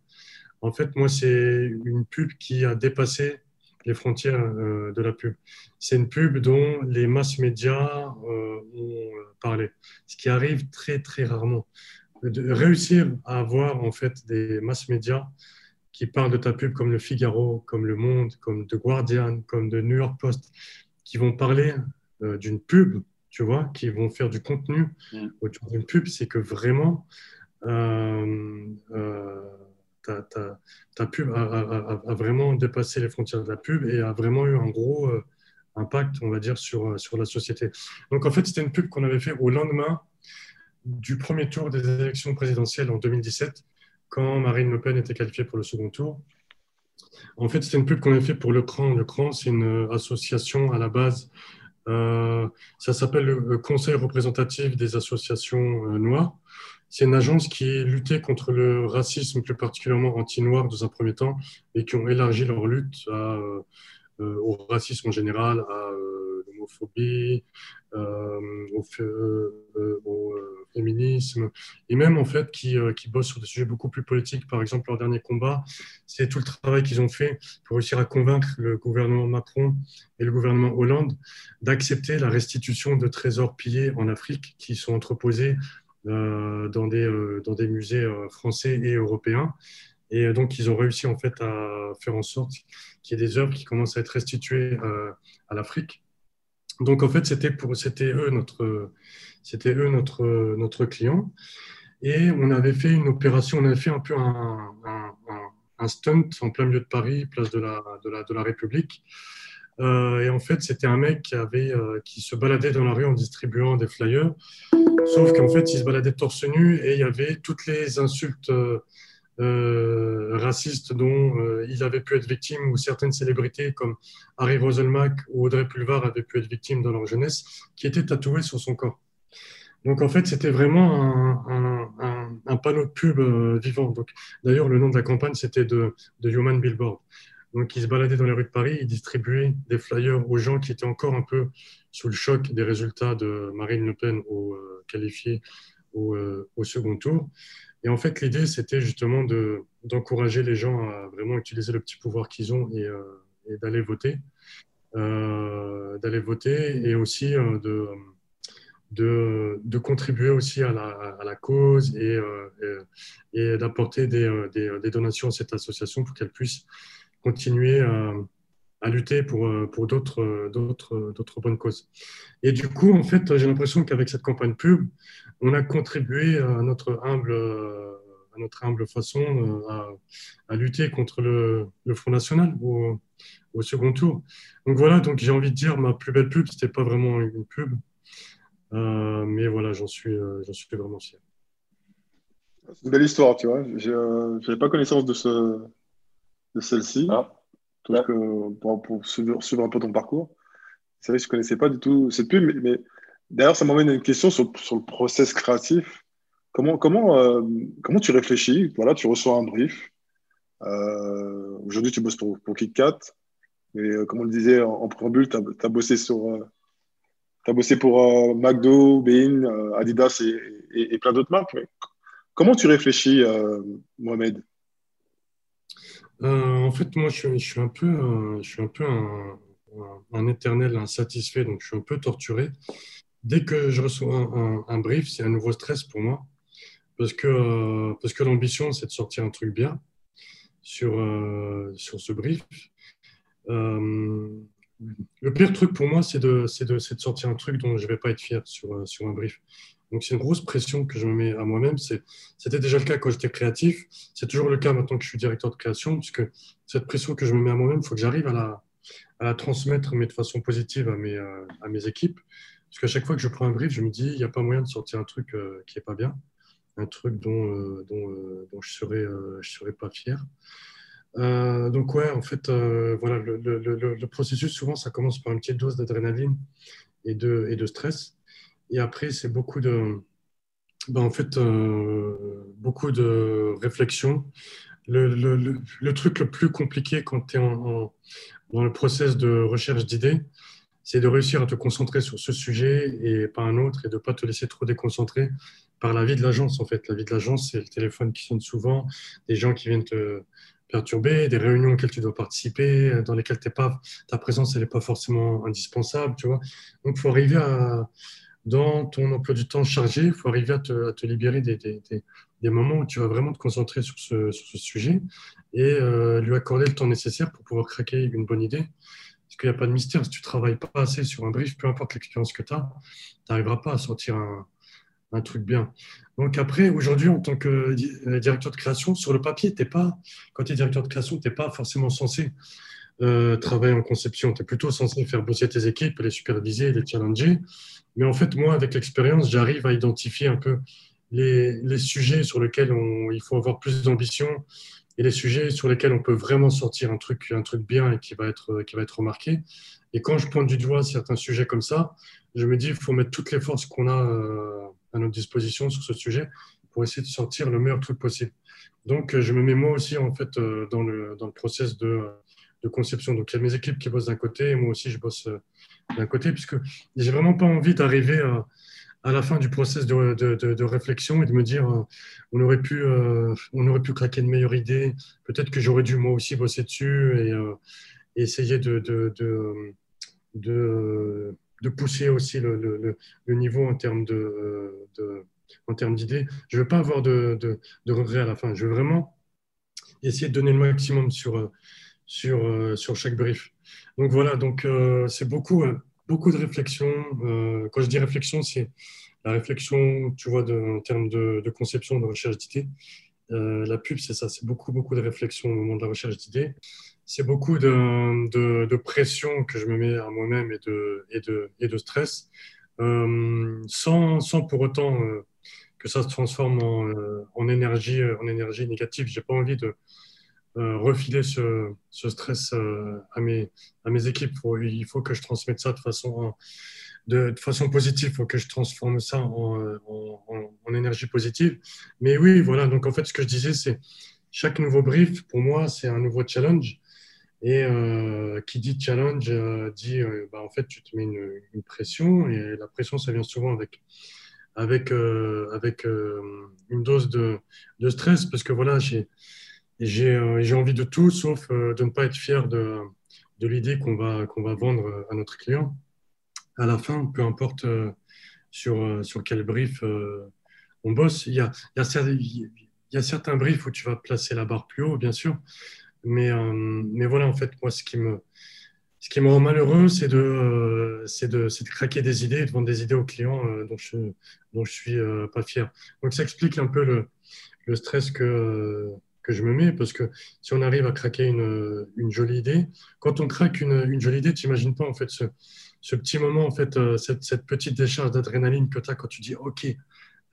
en fait, moi, c'est une pub qui a dépassé les frontières euh, de la pub. C'est une pub dont les masses médias euh, ont parlé, ce qui arrive très très rarement. De réussir à avoir en fait des masses médias qui parlent de ta pub comme le Figaro, comme Le Monde, comme The Guardian, comme The New York Post, qui vont parler euh, d'une pub, tu vois, qui vont faire du contenu mm. autour d'une pub, c'est que vraiment ta, pub a, vraiment dépassé les frontières de la pub et a vraiment eu un gros euh, impact, on va dire, sur, euh, sur la société. Donc en fait, c'était une pub qu'on avait fait au lendemain du premier tour des élections présidentielles en 2017, quand Marine Le Pen était qualifiée pour le second tour. En fait, c'était une pub qu'on avait fait pour Le Cran. Le Cran, c'est une association à la base. Euh, ça s'appelle le Conseil représentatif des associations noires. C'est une agence qui luttait contre le racisme, plus particulièrement anti-noir dans un premier temps, et qui ont élargi leur lutte euh, au racisme en général, euh, l'homophobie, euh, au, féminisme, et même en fait qui, qui bossent sur des sujets beaucoup plus politiques. Par exemple, leur dernier combat, c'est tout le travail qu'ils ont fait pour réussir à convaincre le gouvernement Macron et le gouvernement Hollande d'accepter la restitution de trésors pillés en Afrique qui sont entreposés dans, des, dans des musées français et européens. Et donc, ils ont réussi en fait à faire en sorte qu'il y ait des œuvres qui commencent à être restituées à l'Afrique. Donc en fait, c'était pour, c'était eux notre, c'était eux notre, notre client. Et on avait fait une opération, on avait fait un peu un, un, stunt en plein milieu de Paris, place de la, de la, de la République. Euh, et en fait, c'était un mec qui, avait, euh, qui se baladait dans la rue en distribuant des flyers. Sauf qu'en fait, il se baladait torse nu et il y avait toutes les insultes euh, racistes dont euh, il avait pu être victime ou certaines célébrités comme Harry Roselmack ou Audrey Pulvar avaient pu être victimes dans leur jeunesse, qui étaient tatouées sur son corps. Donc en fait, c'était vraiment un, panneau de pub euh, vivant. D'ailleurs, le nom de la campagne c'était de, Human Billboard. Donc il se baladait dans les rues de Paris, il distribuait des flyers aux gens qui étaient encore un peu sous le choc des résultats de Marine Le Pen au qualifié au second tour. Et en fait, l'idée, c'était justement d'encourager les gens à vraiment utiliser le petit pouvoir qu'ils ont et, euh, d'aller voter. Euh, d'aller voter et aussi euh, de, de, de, contribuer aussi à la, à la cause et, et, d'apporter des, des, donations à cette association pour qu'elle puisse continuer à, à lutter pour, pour d'autres, d'autres, d'autres bonnes causes. Et du coup, en fait, j'ai l'impression qu'avec cette campagne pub, on a contribué à notre humble, à notre humble façon euh, à, lutter contre le, Front National au, second tour. Donc voilà, donc j'ai envie de dire, ma plus belle pub, c'était pas vraiment une pub, euh, mais voilà, j'en suis, euh, j'en suis vraiment fier. C'est une belle histoire, tu vois. Je n'avais pas connaissance de, ce, de celle-ci. Ah. pour, suivre, un peu ton parcours. C'est vrai que je ne connaissais pas du tout cette pub, mais D'ailleurs, ça m'emmène à une question sur, le process créatif. Comment, comment, euh, comment tu réfléchis? Voilà, tu reçois un brief. Euh, aujourd'hui, tu bosses pour, pour KitKat. Et euh, comme on le disait en, préambule, tu as, bossé sur. as bossé pour McDo, Bein, Adidas et, plein d'autres marques. comment tu réfléchis, Mohamed? En fait, moi, je, suis un peu, je suis un, peu un, un, éternel insatisfait, donc je suis un peu torturé dès que je reçois un, brief, c'est un nouveau stress pour moi. Parce que, parce que l'ambition, c'est de sortir un truc bien sur, euh, sur ce brief. Euh, le pire truc pour moi, c'est de, de, de, sortir un truc dont je ne vais pas être fier sur, euh, sur un brief. Donc, c'est une grosse pression que je me mets à moi-même. C'était déjà le cas quand j'étais créatif. C'est toujours le cas maintenant que je suis directeur de création, puisque cette pression que je me mets à moi-même, il faut que j'arrive à la, à la transmettre, mais de façon positive à mes, à mes équipes. Parce qu'à chaque fois que je prends un brief, je me dis, il n'y a pas moyen de sortir un truc euh, qui n'est pas bien, un truc dont, euh, dont, euh, dont, je ne serais, je serais pas fier. donc ouais, en fait, voilà, le, le, le, processus, souvent, ça commence par une petite dose d'adrénaline et de, et de stress. Et après, c'est beaucoup de, ben, en fait, beaucoup de réflexion. Le, truc le plus compliqué quand tu es en, dans le process de recherche d'idées, c'est de réussir à te concentrer sur ce sujet et pas un autre et de ne pas te laisser trop déconcentrer par la vie de l'agence. En fait, la vie de l'agence, c'est le téléphone qui sonne souvent, des gens qui viennent te perturber, des réunions auxquelles tu dois participer, dans lesquelles ta présence n'est pas forcément indispensable. Tu vois Donc, il faut arriver dans ton emploi du temps chargé, il faut arriver à te, libérer des, moments où tu vas vraiment te concentrer sur ce, sur ce sujet et euh, lui accorder le temps nécessaire pour pouvoir craquer une bonne idée. Parce qu'il n'y a pas de mystère. Si tu travailles pas assez sur un brief, peu importe l'expérience que tu as, tu n'arriveras pas à sortir un, truc bien. Donc après, aujourd'hui, en tant que euh, directeur de création, sur le papier, es pas, quand tu es directeur de création, tu n'es pas forcément censé euh, travailler en conception. Tu es plutôt censé faire bosser tes équipes, les superviser, les challenger. Mais en fait, moi, avec l'expérience, j'arrive à identifier un peu les, sujets sur lesquels il faut avoir plus d'ambition, et les sujets sur lesquels on peut vraiment sortir un truc, un truc bien et qui va, être, qui va être remarqué. Et quand je pointe du doigt certains sujets comme ça, je me dis qu'il faut mettre toutes les forces qu'on a euh, à notre disposition sur ce sujet pour essayer de sortir le meilleur truc possible. Donc, je me mets moi aussi en fait euh, dans le, dans le process de, de conception. Donc, il y a mes équipes qui bossent d'un côté moi aussi je bosse euh, d'un côté, puisque j'ai vraiment pas envie d'arriver à à la fin du process de, de, réflexion et de me dire on aurait pu on aurait pu craquer une meilleure idée. Peut-être que j'aurais dû moi aussi bosser dessus et, essayer de, de, pousser aussi le, le, niveau en termes de, en termes d'idées. Je veux pas avoir de, regrets à la fin. Je veux vraiment essayer de donner le maximum sur sur sur chaque brief. Donc voilà donc c'est beaucoup beaucoup de réflexion. Euh, quand je dis réflexion, c'est la réflexion, tu vois, en termes de, conception, de recherche d'idées. Euh, la pub, c'est ça, c'est beaucoup, beaucoup de réflexion au moment de la recherche d'idées. C'est beaucoup de, pression que je me mets à moi-même et de, stress, euh, sans, pour autant que ça se transforme en, en énergie, en énergie négative. J'ai pas envie de, refiler ce, stress euh, à, mes, à mes équipes. il faut que je transmette ça de façon, de, façon positive, il faut que je transforme ça en, en, énergie positive. Mais oui, voilà, donc en fait, ce que je disais, c'est chaque nouveau brief, pour moi, c'est un nouveau challenge. Et euh, qui dit challenge dit, bah, en fait, tu te mets une, une, pression, et la pression, ça vient souvent avec avec, avec une dose de, de, stress, parce que voilà, j'ai euh, j'ai envie de tout sauf euh, de ne pas être fier de, de l'idée qu'on va, qu'on va vendre à notre client. À la fin, peu importe euh, sur, sur quel brief on bosse, il y, a, y a, y a certains briefs où tu vas placer la barre plus haut, bien sûr. Mais, mais voilà, en fait, moi, ce qui me, ce qui me rend malheureux, c'est de, de, de, craquer des idées, de vendre des idées aux clients dont je ne je suis pas fier. Donc, ça explique un peu le, le stress que, que je me mets, parce que si on arrive à craquer une, une jolie idée, quand on craque une, une jolie idée, tu n'imagines pas en fait ce, ce, petit moment, en fait, euh, cette, cette, petite décharge d'adrénaline que tu as quand tu dis OK,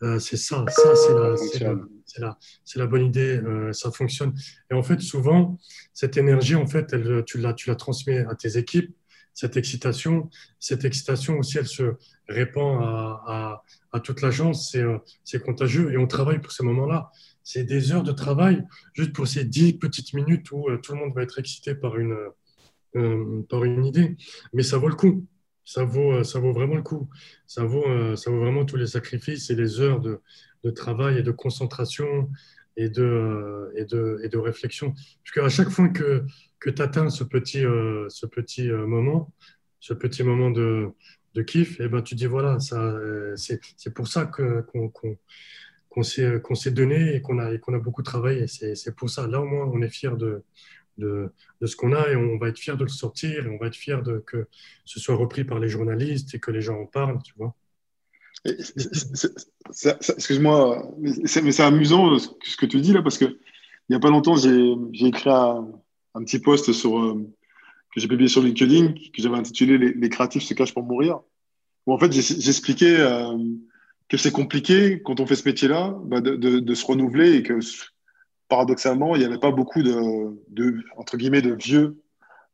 euh, c'est ça, ça c'est la, c'est la, la, bonne idée, euh, ça fonctionne. Et en fait, souvent, cette énergie, en fait, elle, tu, la, tu la transmets à tes équipes, cette excitation, cette excitation aussi, elle se répand à, à, à toute l'agence, c'est contagieux. Et on travaille pour ces moments-là c'est des heures de travail juste pour ces dix petites minutes où euh, tout le monde va être excité par une, euh, par une idée. Mais ça vaut le coup. Ça vaut, euh, ça vaut vraiment le coup. Ça vaut, ça vaut vraiment tous les sacrifices et les heures de, de travail et de concentration et de, et de, et de réflexion. Parce qu'à chaque fois que, que tu atteins ce petit, ce petit moment, ce petit moment de, de kiff, et eh ben, tu dis voilà, c'est pour ça qu'on qu'on s'est, qu'on s'est donné et qu'on a, qu'on a beaucoup travaillé. C'est, pour ça. Là, au moins, on est fier de, de, de, ce qu'on a et on va être fier de le sortir et on va être fier de, que ce soit repris par les journalistes et que les gens en parlent, tu vois. excuse-moi, mais c'est, amusant ce que tu dis là parce que il n'y a pas longtemps, j'ai, écrit un, petit post sur, euh, que j'ai publié sur LinkedIn que j'avais intitulé Les, créatifs se cachent pour mourir. Où en fait, j'expliquais. Euh, que c'est compliqué quand on fait ce métier-là bah, de, se renouveler et que paradoxalement, il n'y avait pas beaucoup de, entre guillemets, de vieux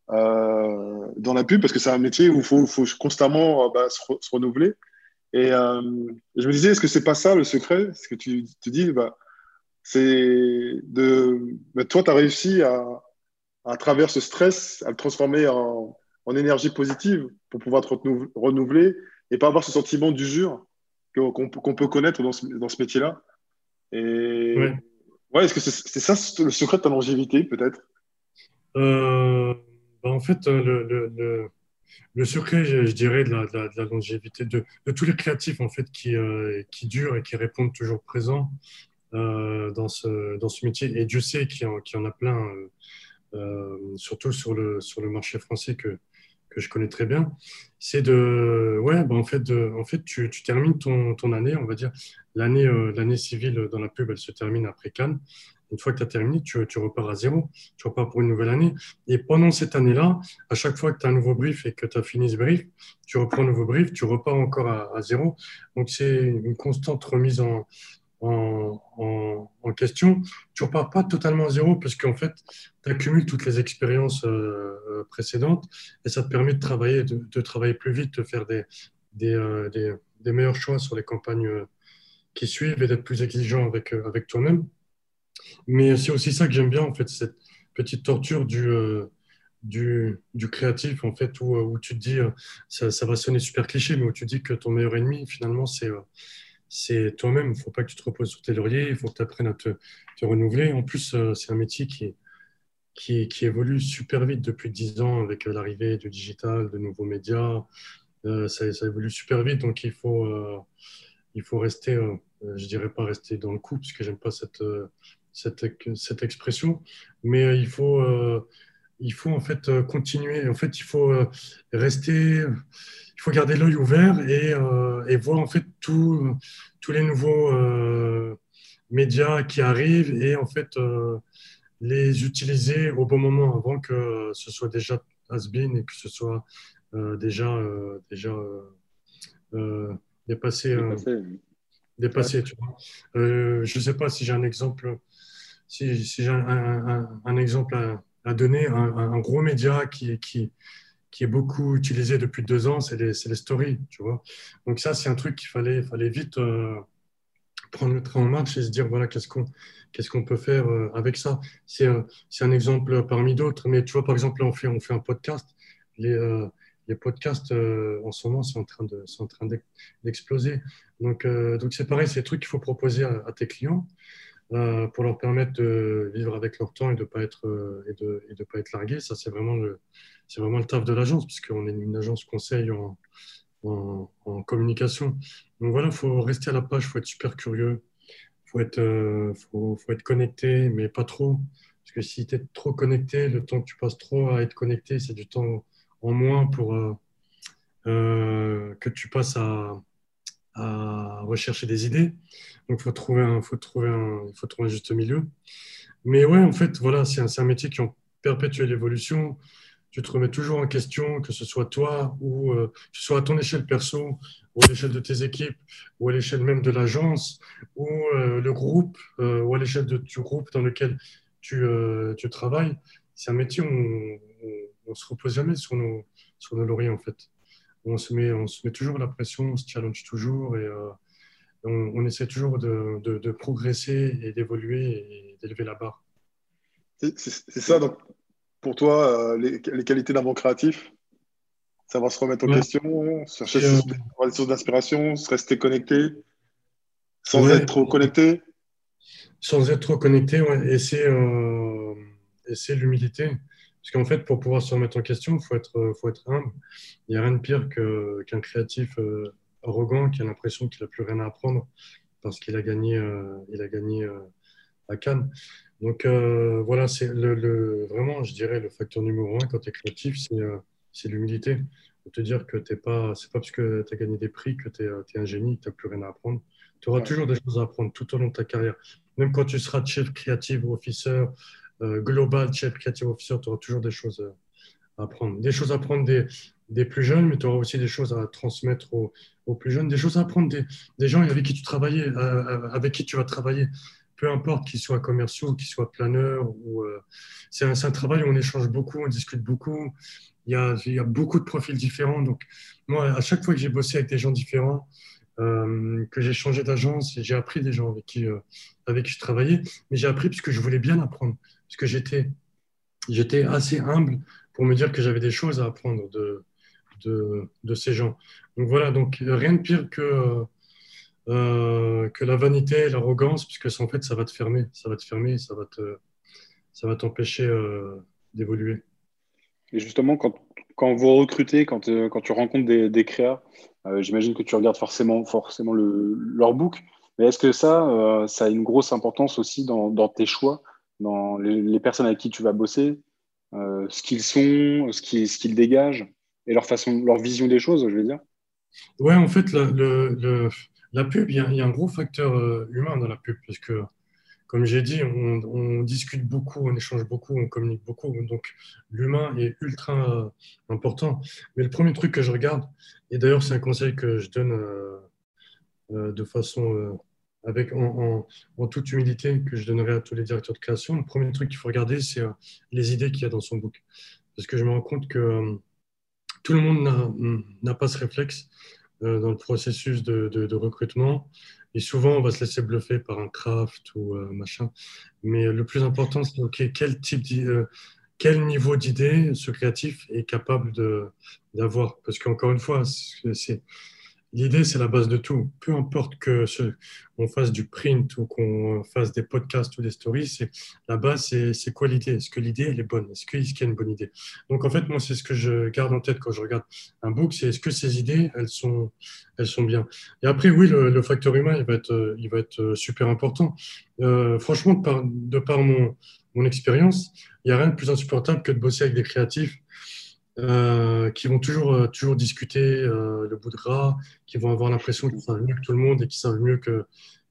euh, dans la pub parce que c'est un métier où il faut, faut, constamment euh, bah, se, renouveler. Et euh, je me disais, est-ce que c'est pas ça le secret Ce que tu te dis, bah, c'est de. Bah, toi, tu as réussi à, à travers ce stress, à le transformer en, en énergie positive pour pouvoir te renouveler et pas avoir ce sentiment d'usure qu'on peut connaître dans ce, dans ce métier-là. Et ouais. est-ce que c'est ça le secret de ta longévité, peut-être? Euh, bah, En fait, euh, le, le, le, secret, je, dirais, de la, de la, longévité de, de, tous les créatifs en fait qui, euh, qui durent et qui répondent toujours présents dans, ce, dans ce métier. Et Dieu sait qu'il y, en a plein, surtout sur le, sur le marché français que que je connais très bien, c'est de, ouais, bah en fait, en fait tu, tu termines ton, ton, année, on va dire, l'année euh, l'année civile dans la pub, elle se termine après Cannes. Une fois que tu as terminé, tu, tu, repars à zéro, tu repars pour une nouvelle année. Et pendant cette année-là, à chaque fois que tu as un nouveau brief et que tu as fini ce brief, tu reprends un nouveau brief, tu repars encore à zéro. Donc c'est une constante remise en, en, question, tu repars pas totalement à zéro parce qu'en fait, tu accumules toutes les expériences euh, euh, précédentes et ça te permet de travailler, de, travailler plus vite, de faire des, euh, meilleurs choix sur les campagnes qui suivent et d'être plus exigeant avec, toi-même. Mais c'est aussi ça que j'aime bien, en fait, cette petite torture du, créatif, en fait, où, tu te dis, ça, ça, va sonner super cliché, mais où tu dis que ton meilleur ennemi, finalement, c'est c'est toi-même. Il ne faut pas que tu te reposes sur tes lauriers, il faut que tu apprennes à te, renouveler. En plus, c'est un métier qui, qui, évolue super vite depuis 10 ans avec l'arrivée du digital, de nouveaux médias. ça, ça, évolue super vite, donc il faut, il faut rester, je dirais pas rester dans le coup, parce que j'aime pas cette, cette, cette, expression, mais il faut il faut en fait euh, continuer. En fait, il faut euh, rester, il faut garder l'œil ouvert et, euh, et, voir en fait tous les nouveaux médias qui arrivent et en fait les utiliser au bon moment avant que ce soit déjà has-been et que ce soit déjà déjà dépassé. dépassé, tu vois. je ne sais pas si j'ai un exemple, si, si j'ai un, un, un, exemple à, à donner un, gros média qui, qui, qui est beaucoup utilisé depuis deux ans, c'est les, stories, tu vois. Donc ça, c'est un truc qu'il fallait, fallait vite euh, prendre le train en marche et se dire, voilà, qu'est-ce qu'on qu'est-ce peut faire euh, avec ça C'est un exemple parmi d'autres, mais tu vois, par exemple, là, on fait, on fait un podcast. Les, euh, les podcasts, en ce moment, sont en train de, en train d'exploser. Donc, c'est pareil, c'est des trucs qu'il faut proposer à tes clients. Euh, pour leur permettre de vivre avec leur temps et de ne pas être, euh, et de, et de pas être largués. Ça, c'est vraiment, le, c'est vraiment le taf de l'agence, puisqu'on est une agence conseil en, communication. Donc voilà, il faut rester à la page, il faut être super curieux, il faut, être, euh, faut, être connecté, mais pas trop. Parce que si tu es trop connecté, le temps que tu passes trop à être connecté, c'est du temps en moins pour que tu passes à, rechercher des idées. Donc, faut trouver un, faut trouver il faut trouver un juste milieu. Mais ouais, en fait, voilà, c'est un, un, métier qui en perpétué l'évolution. Tu te remets toujours en question, que ce soit toi ou euh, que ce soit à ton échelle perso, ou à l'échelle de tes équipes, ou à l'échelle même de l'agence, ou euh, le groupe, euh, ou à l'échelle du groupe dans lequel tu, tu travailles. C'est un métier où on ne se repose jamais sur nos, sur nos lauriers, en fait on se met, on se met toujours la pression, on se challenge toujours et euh, on, essaie toujours de, de, progresser et d'évoluer et d'élever la barre. C'est ça, donc pour toi, euh, les, les, qualités d'un bon créatif, va se remettre en question, chercher euh, des sources d'inspiration, se rester connecté, sans être trop connecté? Sans être trop connecté, ouais. et c'est l'humilité. Parce qu'en fait, pour pouvoir se remettre en question, il faut être, faut être humble. Il n'y a rien de pire qu'un créatif euh, arrogant qui a l'impression qu'il n'a plus rien à apprendre parce qu'il a gagné, euh, il a gagné euh, à Cannes. Donc voilà, c'est le, vraiment, je dirais, le facteur numéro un quand tu es créatif, c'est l'humilité. Te dire que ce pas, c'est pas parce que tu as gagné des prix que tu es, es, un génie, tu n'as plus rien à apprendre. Tu auras toujours des choses à apprendre tout au long de ta carrière. Même quand tu seras chef créatif ou officer, euh, global, chef creative officer, tu auras toujours des choses euh, à apprendre. Des choses à apprendre des, des plus jeunes, mais tu auras aussi des choses à transmettre aux, aux plus jeunes, des choses à apprendre des, des, gens avec qui tu travaillais, euh, avec qui tu vas travailler. Peu importe qu'ils soient commerciaux, qu'ils soient planeurs. Ou, c'est, un, travail où on échange beaucoup, on discute beaucoup. Il y, a, beaucoup de profils différents. Donc, moi, à chaque fois que j'ai bossé avec des gens différents, euh, que j'ai changé d'agence j'ai appris des gens avec qui, euh, avec je travaillais, mais j'ai appris parce que je voulais bien apprendre, parce que j'étais, assez humble pour me dire que j'avais des choses à apprendre de, de, ces gens. Donc voilà, donc rien de pire que, euh, que la vanité, l'arrogance, puisque en fait ça va te fermer, ça va te fermer, ça va te, ça va t'empêcher d'évoluer. Et justement, quand, quand vous recrutez, quand, quand tu rencontres des, des créas, euh, j'imagine que tu regardes forcément, forcément le, leur book. Mais est-ce que ça, euh, ça a une grosse importance aussi dans, dans tes choix, dans les, personnes avec qui tu vas bosser, euh, ce qu'ils sont, ce qu'ils, ce qu'ils dégagent et leur façon, leur vision des choses, je veux dire? Ouais, en fait, le, la pub, il y, a un gros facteur humain dans la pub, parce que comme j'ai dit, on, discute beaucoup, on échange beaucoup, on communique beaucoup. Donc, l'humain est ultra euh, important. Mais le premier truc que je regarde, et d'ailleurs, c'est un conseil que je donne euh, euh, de façon, avec, en, toute humilité, que je donnerai à tous les directeurs de création. Le premier truc qu'il faut regarder, c'est les idées qu'il y a dans son book. Parce que je me rends compte que tout le monde n'a pas ce réflexe dans le processus de, recrutement. Et souvent, on va se laisser bluffer par un craft ou euh, machin. Mais le plus important, c'est OK, quel type, euh, quel niveau d'idée ce créatif est capable d'avoir. Parce qu'encore une fois, c'est L'idée, c'est la base de tout. Peu importe que ce, on fasse du print ou qu'on fasse des podcasts ou des stories, c'est la base, c'est quoi l'idée? Est-ce que l'idée, elle est bonne? Est-ce qu'il y a une bonne idée? Donc, en fait, moi, c'est ce que je garde en tête quand je regarde un book, c'est est-ce que ces idées, elles sont, elles sont bien? Et après, oui, le, facteur humain, il va être, il va être super important. Euh, franchement, de par, de par mon, mon expérience, il n'y a rien de plus insupportable que de bosser avec des créatifs euh, qui vont toujours, euh, toujours discuter euh, le bout de gras, qui vont avoir l'impression qu'ils savent mieux que tout le monde et qu'ils savent mieux que,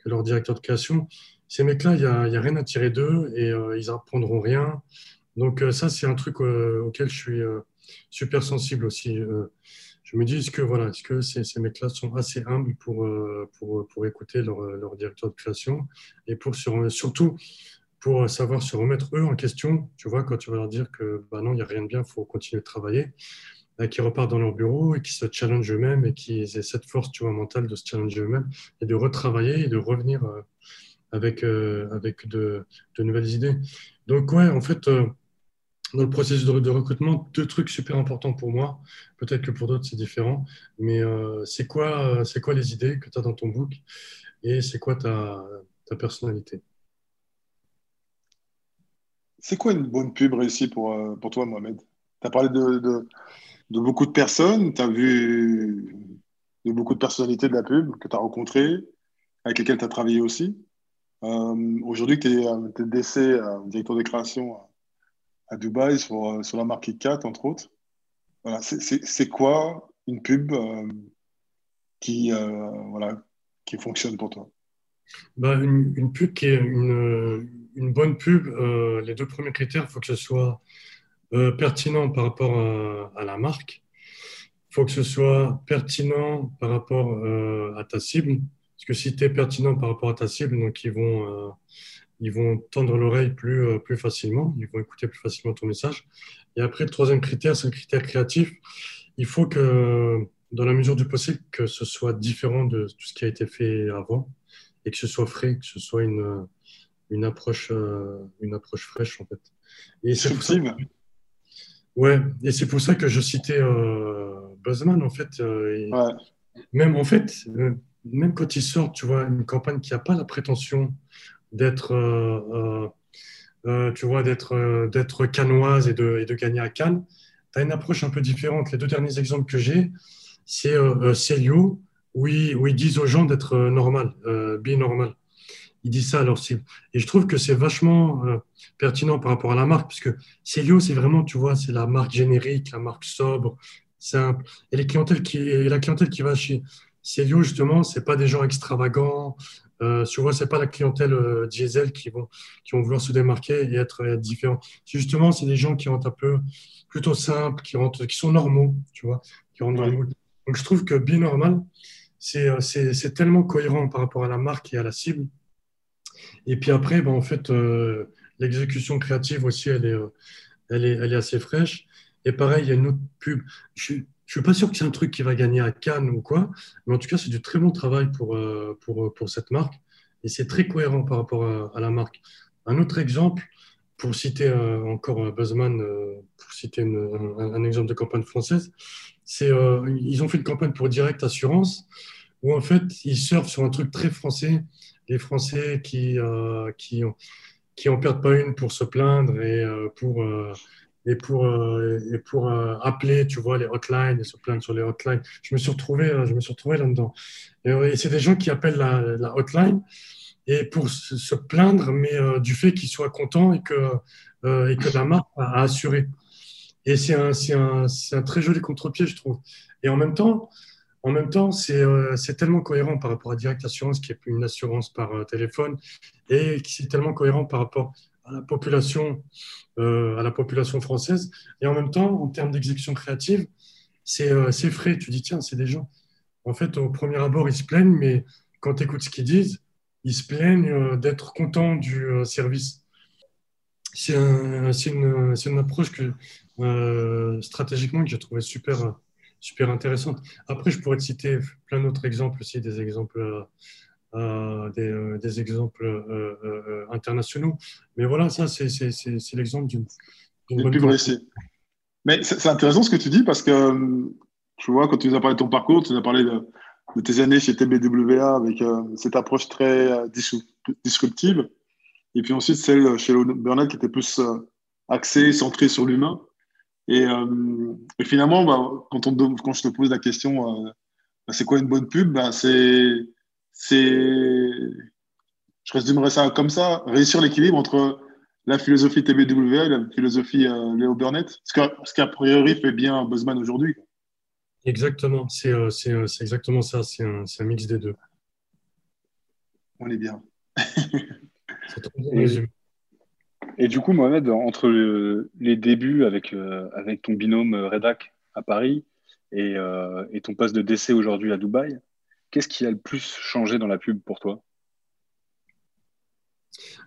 leur directeur de création. Ces mecs-là, il n'y a, rien à tirer d'eux et ils apprendront rien. Donc ça, c'est un truc auquel je suis super sensible aussi. je me dis, est-ce que, voilà, que ces, mecs-là sont assez humbles pour, pour, écouter leur, directeur de création et pour surtout pour savoir se remettre eux en question, tu vois, quand tu vas leur dire que bah non, il n'y a rien de bien, il faut continuer de travailler, euh, qui repartent dans leur bureau et qui se challengent eux-mêmes et qui aient cette force tu vois, mentale de se challenger eux-mêmes et de retravailler et de revenir euh, avec, euh, avec de, de, nouvelles idées. Donc, ouais, en fait, dans le processus de, recrutement, deux trucs super importants pour moi. Peut-être que pour d'autres, c'est différent. Mais c'est quoi, quoi les idées que tu as dans ton book et c'est quoi ta, ta personnalité? C'est quoi une bonne pub réussie pour, euh, pour toi, Mohamed? Tu as parlé de, de, beaucoup de personnes, tu as vu de beaucoup de personnalités de la pub que tu as rencontrées, avec lesquelles tu as travaillé aussi. Euh, aujourd'hui, tu es, es, directeur de création à, Dubaï sur, euh, sur la marque KitKat, entre autres. Voilà, c'est quoi une pub qui, voilà, qui fonctionne pour toi? Bah, une, pub qui est une, une bonne pub, euh, les deux premiers critères, il faut que ce soit euh, pertinent par rapport à, la marque. Il faut que ce soit pertinent par rapport euh, à ta cible. Parce que si tu es pertinent par rapport à ta cible, donc ils vont, ils vont tendre l'oreille plus, plus facilement, ils vont écouter plus facilement ton message. Et après, le troisième critère, c'est le critère créatif. Il faut que, dans la mesure du possible, que ce soit différent de tout ce qui a été fait avant et que ce soit frais, que ce soit une, une approche, euh, une approche fraîche en fait. Et c'est pour ça ouais, et c'est pour ça que je citais euh, Buzzman en fait. Euh, même en fait, même quand ils sortent, tu vois, une campagne qui n'a pas la prétention d'être, tu vois, d'être, d'être canoise et de, et de gagner à Cannes, tu as une approche un peu différente. Les deux derniers exemples que j'ai, c'est Celio, où ils, où ils disent aux gens d'être normal, bi normal il dit ça alors cible. Et je trouve que c'est vachement euh, pertinent par rapport à la marque, parce que Célio, c'est vraiment, tu vois, c'est la marque générique, la marque sobre, simple. Et, les clientèles qui, la clientèle qui va chez Célio, justement, c'est pas des gens extravagants. Euh, vois, c'est pas la clientèle euh, diesel qui vont, qui vont vouloir se démarquer et être, être différents. Justement, c'est des gens qui rentrent un peu plutôt simples, qui, rentrent, qui sont normaux, tu vois, qui rentrent le mood. Donc, je trouve que Binormal, c'est tellement cohérent par rapport à la marque et à la cible et puis après, ben, en fait, euh, l'exécution créative aussi, elle est, euh, elle, est, elle est assez fraîche. Et pareil, il y a une autre pub. Je ne suis pas sûr que c'est un truc qui va gagner à Cannes ou quoi, mais en tout cas, c'est du très bon travail pour, euh, pour, pour cette marque. Et c'est très cohérent par rapport à, la marque. Un autre exemple, pour citer encore Buzzman, pour citer un, exemple de campagne française, c'est ils ont fait une campagne pour Direct Assurance où en fait ils surfent sur un truc très français les Français qui, euh, qui, qui en perdent pas une pour se plaindre et euh, pour, euh, et pour, et pour appeler, tu vois, les hotlines et se plaindre sur les hotlines. Je me suis retrouvé, je me suis retrouvé là-dedans. Et, c'est des gens qui appellent la, la hotline et pour se, plaindre, mais du fait qu'ils soient contents et que, et que la marque a, assuré. Et c'est un, un, un, très joli contre-pied, je trouve. Et en même temps, en même temps, euh, c'est tellement cohérent par rapport à Direct Assurance, qui est une assurance par euh, téléphone, et qui est tellement cohérent par rapport à la population, euh, à la population française. Et en même temps, en termes d'exécution créative, c'est frais. Tu dis, tiens, c'est des gens. En fait, au premier abord, ils se plaignent, mais quand tu écoutes ce qu'ils disent, ils se plaignent d'être contents du service. C'est un, une, une, approche que, stratégiquement que j'ai trouvé super super intéressante. Après, je pourrais te citer plein d'autres exemples aussi, des exemples, euh, euh, des, euh, des, exemples internationaux. Mais voilà, ça, c'est l'exemple Une, pub réussie. Mais c'est intéressant ce que tu dis parce que, tu vois, quand tu nous as parlé de ton parcours, tu nous as parlé de, tes années chez TBWA avec cette approche très disruptive. Et puis ensuite, celle chez Bernard qui était plus axée, centrée sur l'humain. Et, finalement, bah, quand, on, quand je te pose la question, bah, c'est quoi une bonne pub? Bah, C'est je résumerais ça comme ça, réussir l'équilibre entre la philosophie TBWA et la philosophie euh, Léo Burnett, ce qu'a priori fait bien Buzzman aujourd'hui. Exactement, c'est euh, euh, exactement ça, c'est un, un, mix des deux. On est bien. et, et, du coup, Mohamed, entre les débuts avec, avec ton binôme Redac à Paris et, et ton poste de décès aujourd'hui à Dubaï, qu'est-ce qui a le plus changé dans la pub pour toi?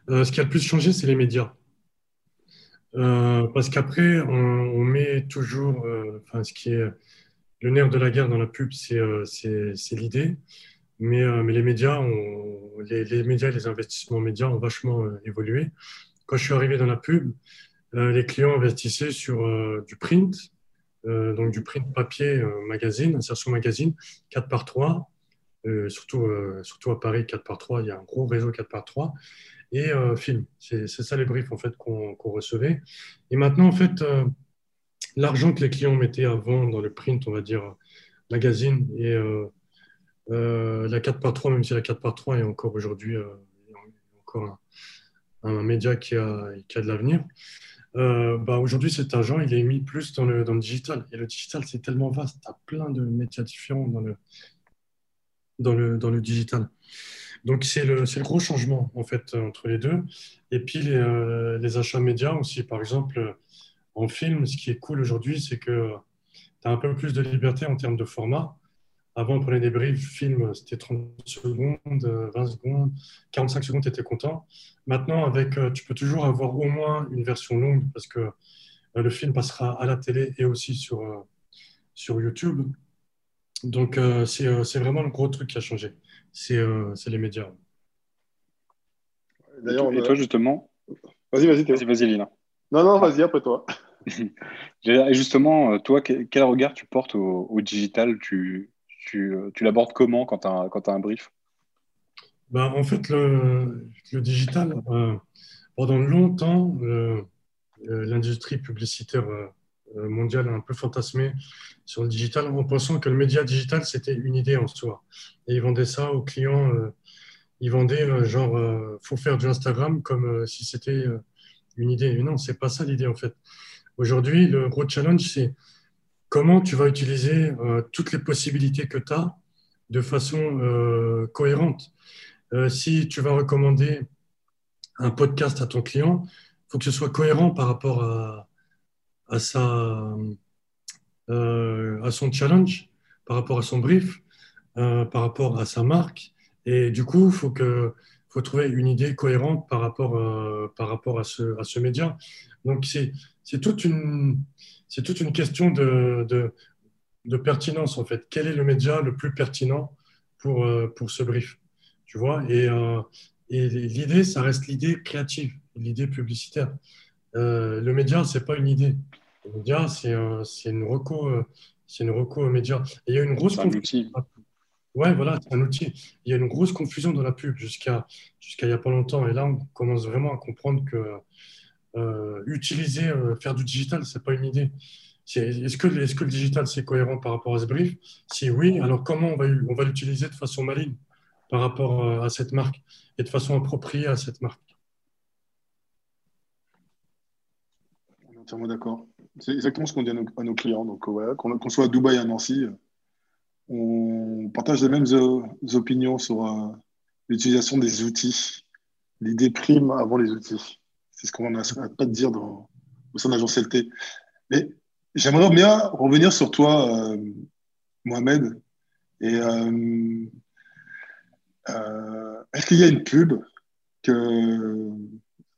Euh, ce qui a le plus changé, c'est les médias. Euh, parce qu'après, on, met toujours, euh, enfin, ce qui est le nerf de la guerre dans la pub, c'est l'idée. Mais, mais, les médias, ont, les, les, médias, les investissements médias ont vachement évolué. Quand je suis arrivé dans la pub, les clients investissaient sur du print, donc du print papier magazine, insertion magazine, 4 par 3. surtout, surtout à Paris, 4 par 3, il y a un gros réseau 4 par 3 et euh, film. C'est ça les briefs en fait qu'on recevait. Et maintenant, en fait, euh, l'argent que les clients mettaient avant dans le print, on va dire magazine et euh, la 4 par 3, même si la 4 par 3 est encore aujourd'hui encore un, média qui a, qui a de l'avenir. bah aujourd'hui, cet argent, il est mis plus dans le, dans le digital. Et le digital, c'est tellement vaste. Tu as plein de médias différents dans le, dans le, dans le digital. Donc, c'est le, le, gros changement, en fait, entre les deux. Et puis, les, euh, les achats médias aussi. Par exemple, en film, ce qui est cool aujourd'hui, c'est que tu as un peu plus de liberté en termes de format. Avant, on prenait des briefs, film, c'était 30 secondes, 20 secondes, 45 secondes, tu étais content. Maintenant, avec, euh, tu peux toujours avoir au moins une version longue parce que euh, le film passera à la télé et aussi sur, sur YouTube. Donc, c'est vraiment le gros truc qui a changé. Euh, c'est les médias. D'ailleurs, et toi, justement Vas-y, vas-y, vas-y, vas-y, Lina. Non, non, vas-y, après toi. et justement, euh, toi, quel regard tu portes au, digital? Tu, tu, euh, tu l'abordes comment quand tu as, un brief? Ben, En fait, le, digital, pendant longtemps, l'industrie publicitaire euh, mondial a un peu fantasmé sur le digital en pensant que le média digital, c'était une idée en soi. Et ils vendaient ça aux clients. Euh, ils vendaient euh, genre, faut faire du Instagram comme si c'était une idée. Mais non, c'est pas ça l'idée en fait. Aujourd'hui, le gros challenge, c'est comment tu vas utiliser toutes les possibilités que tu as de façon cohérente. si tu vas recommander un podcast à ton client, il faut que ce soit cohérent par rapport à, à, sa, euh, à son challenge, par rapport à son brief, euh, par rapport à sa marque. Et du coup, il faut, faut trouver une idée cohérente par rapport, euh, par rapport à, ce, à ce média. Donc, c'est toute, une, toute une question de, de, de, pertinence, en fait. Quel est le média le plus pertinent pour, pour ce brief Tu vois? Et, et l'idée, ça reste l'idée créative, l'idée publicitaire. le média, ce n'est pas une idée. Le média, c'est une reco, euh, c'est une reco média. Et il y a une grosse confusion. Ouais, voilà, c'est un outil. Il y a une grosse confusion dans la pub jusqu'à jusqu'à il n'y a pas longtemps. Et là, on commence vraiment à comprendre que euh, utiliser, euh, faire du digital, c'est pas une idée. Est-ce que, le digital, c'est cohérent par rapport à ce brief? Si oui, alors comment on va, l'utiliser de façon maligne par rapport à cette marque et de façon appropriée à cette marque? On est entièrement d'accord. C'est exactement ce qu'on dit à nos, clients. Donc, qu'on soit à Dubaï, à Nancy, on partage les mêmes euh, opinions sur euh, l'utilisation des outils. L'idée prime avant les outils. C'est ce qu'on n'a pas de dire dans, au sein de l'agence LT. Mais j'aimerais bien revenir sur toi, euh, Mohamed. Et est-ce qu'il y a une pub que,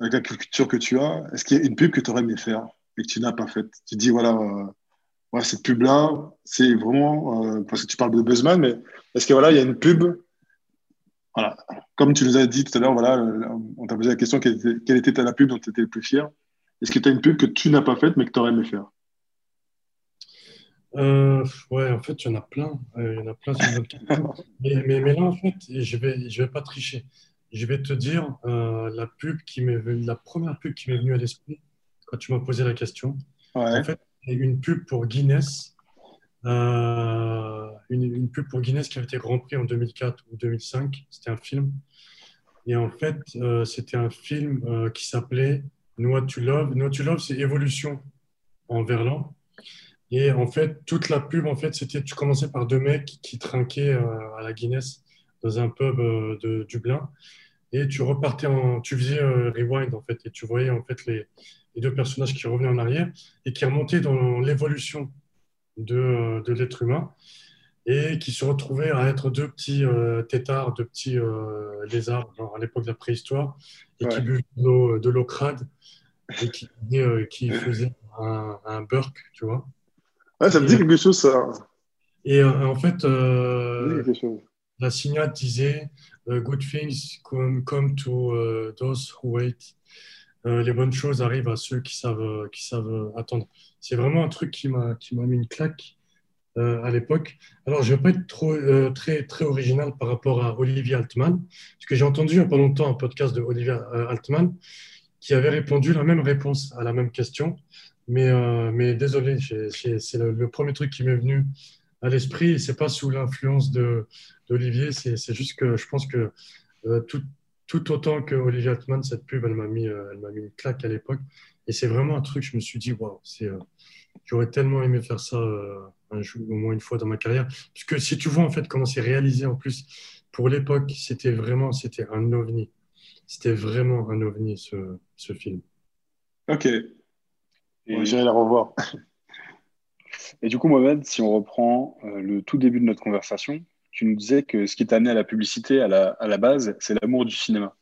avec la culture que tu as, est-ce qu'il y a une pub que tu aurais aimé faire et que tu n'as pas fait. Tu dis, voilà, euh, cette pub-là, c'est vraiment, euh, parce que tu parles de Buzzman, mais est-ce que voilà, il y a une pub, voilà, comme tu nous as dit tout à l'heure, voilà, euh, on t'a posé la question, quelle était, quelle était, la pub dont tu étais le plus fier Est-ce que tu as une pub que tu n'as pas faite mais que tu aurais aimé faire? Euh, ouais, en fait, il y en a plein. Euh, il y en a plein sur mais, mais, mais, là, en fait, je vais, je vais pas tricher. Je vais te dire euh, la pub qui m'est la première pub qui m'est venue à l'esprit quand tu m'as posé la question. En fait, une pub pour Guinness. Euh, une, pub pour Guinness qui a été Grand Prix en 2004 ou 2005. C'était un film. Et en fait, euh, c'était un film qui s'appelait Know to Love. Know to Love, c'est évolution en verlan. Et en fait, toute la pub, en fait, c'était, tu commençais par deux mecs qui trinquaient euh, à la Guinness dans un pub euh, de Dublin. Et tu repartais en, tu faisais euh, rewind, en fait, et tu voyais, en fait, les, deux personnages qui revenaient en arrière et qui remontaient dans l'évolution de, de l'être humain et qui se retrouvaient à être deux petits têtards, deux petits lézards, genre à l'époque de la préhistoire, et qui buvaient de l'eau crade et qui, qui faisaient un, un burk, tu vois ça me dit quelque chose, ça. Et euh, en fait, euh, la signale disait euh, Good things come, come to those who wait. Les bonnes choses arrivent à ceux qui savent, qui savent attendre. C'est vraiment un truc qui m'a mis une claque à l'époque. Alors, je ne vais pas être trop, très, très original par rapport à Olivier Altman, parce que j'ai entendu il n'y a pas longtemps un podcast de Olivier Altman qui avait répondu la même réponse à la même question. Mais, euh, mais désolé, c'est le, premier truc qui m'est venu à l'esprit. Ce n'est pas sous l'influence d'Olivier, c'est juste que je pense que euh, tout, tout, autant que Olivier Atman, cette pub, elle m'a mis, euh, elle mis une claque à l'époque. Et c'est vraiment un truc, je me suis dit, waouh, j'aurais tellement aimé faire ça un jour, au moins une fois dans ma carrière. Parce que si tu vois en fait comment c'est réalisé en plus, pour l'époque, c'était vraiment c'était un ovni. C'était vraiment un ovni ce, ce film. Ok, J'irai la revoir. Et du coup, Mohamed, si on reprend euh, le tout début de notre conversation, tu nous disais que ce qui t'a amené à la publicité à la, à la base, c'est l'amour du cinéma.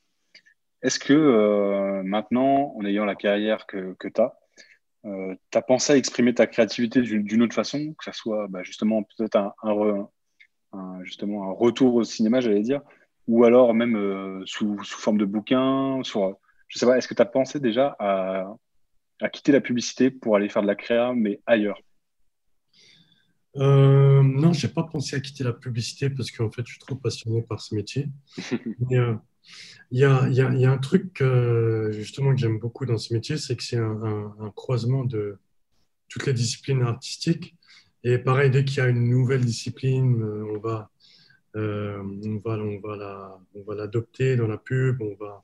Est-ce que euh, maintenant, en ayant la carrière que, que tu as, euh, tu as pensé à exprimer ta créativité d'une autre façon, que ce soit bah, justement peut-être un, un, justement un retour au cinéma, j'allais dire, ou alors même sous, sous, forme de bouquin, sur, je sais pas, est-ce que tu as pensé déjà à, à quitter la publicité pour aller faire de la créa, mais ailleurs? Euh, Non, je n'ai pas pensé à quitter la publicité parce qu'en fait, je suis trop passionné par ce métier. Euh, il y, a, y, a, y, a, un truc justement que j'aime beaucoup dans ce métier, c'est que c'est un, croisement de toutes les disciplines artistiques. Et pareil, dès qu'il y a une nouvelle discipline, euh, on va, on va, on va la, on va l'adopter dans la pub, on va,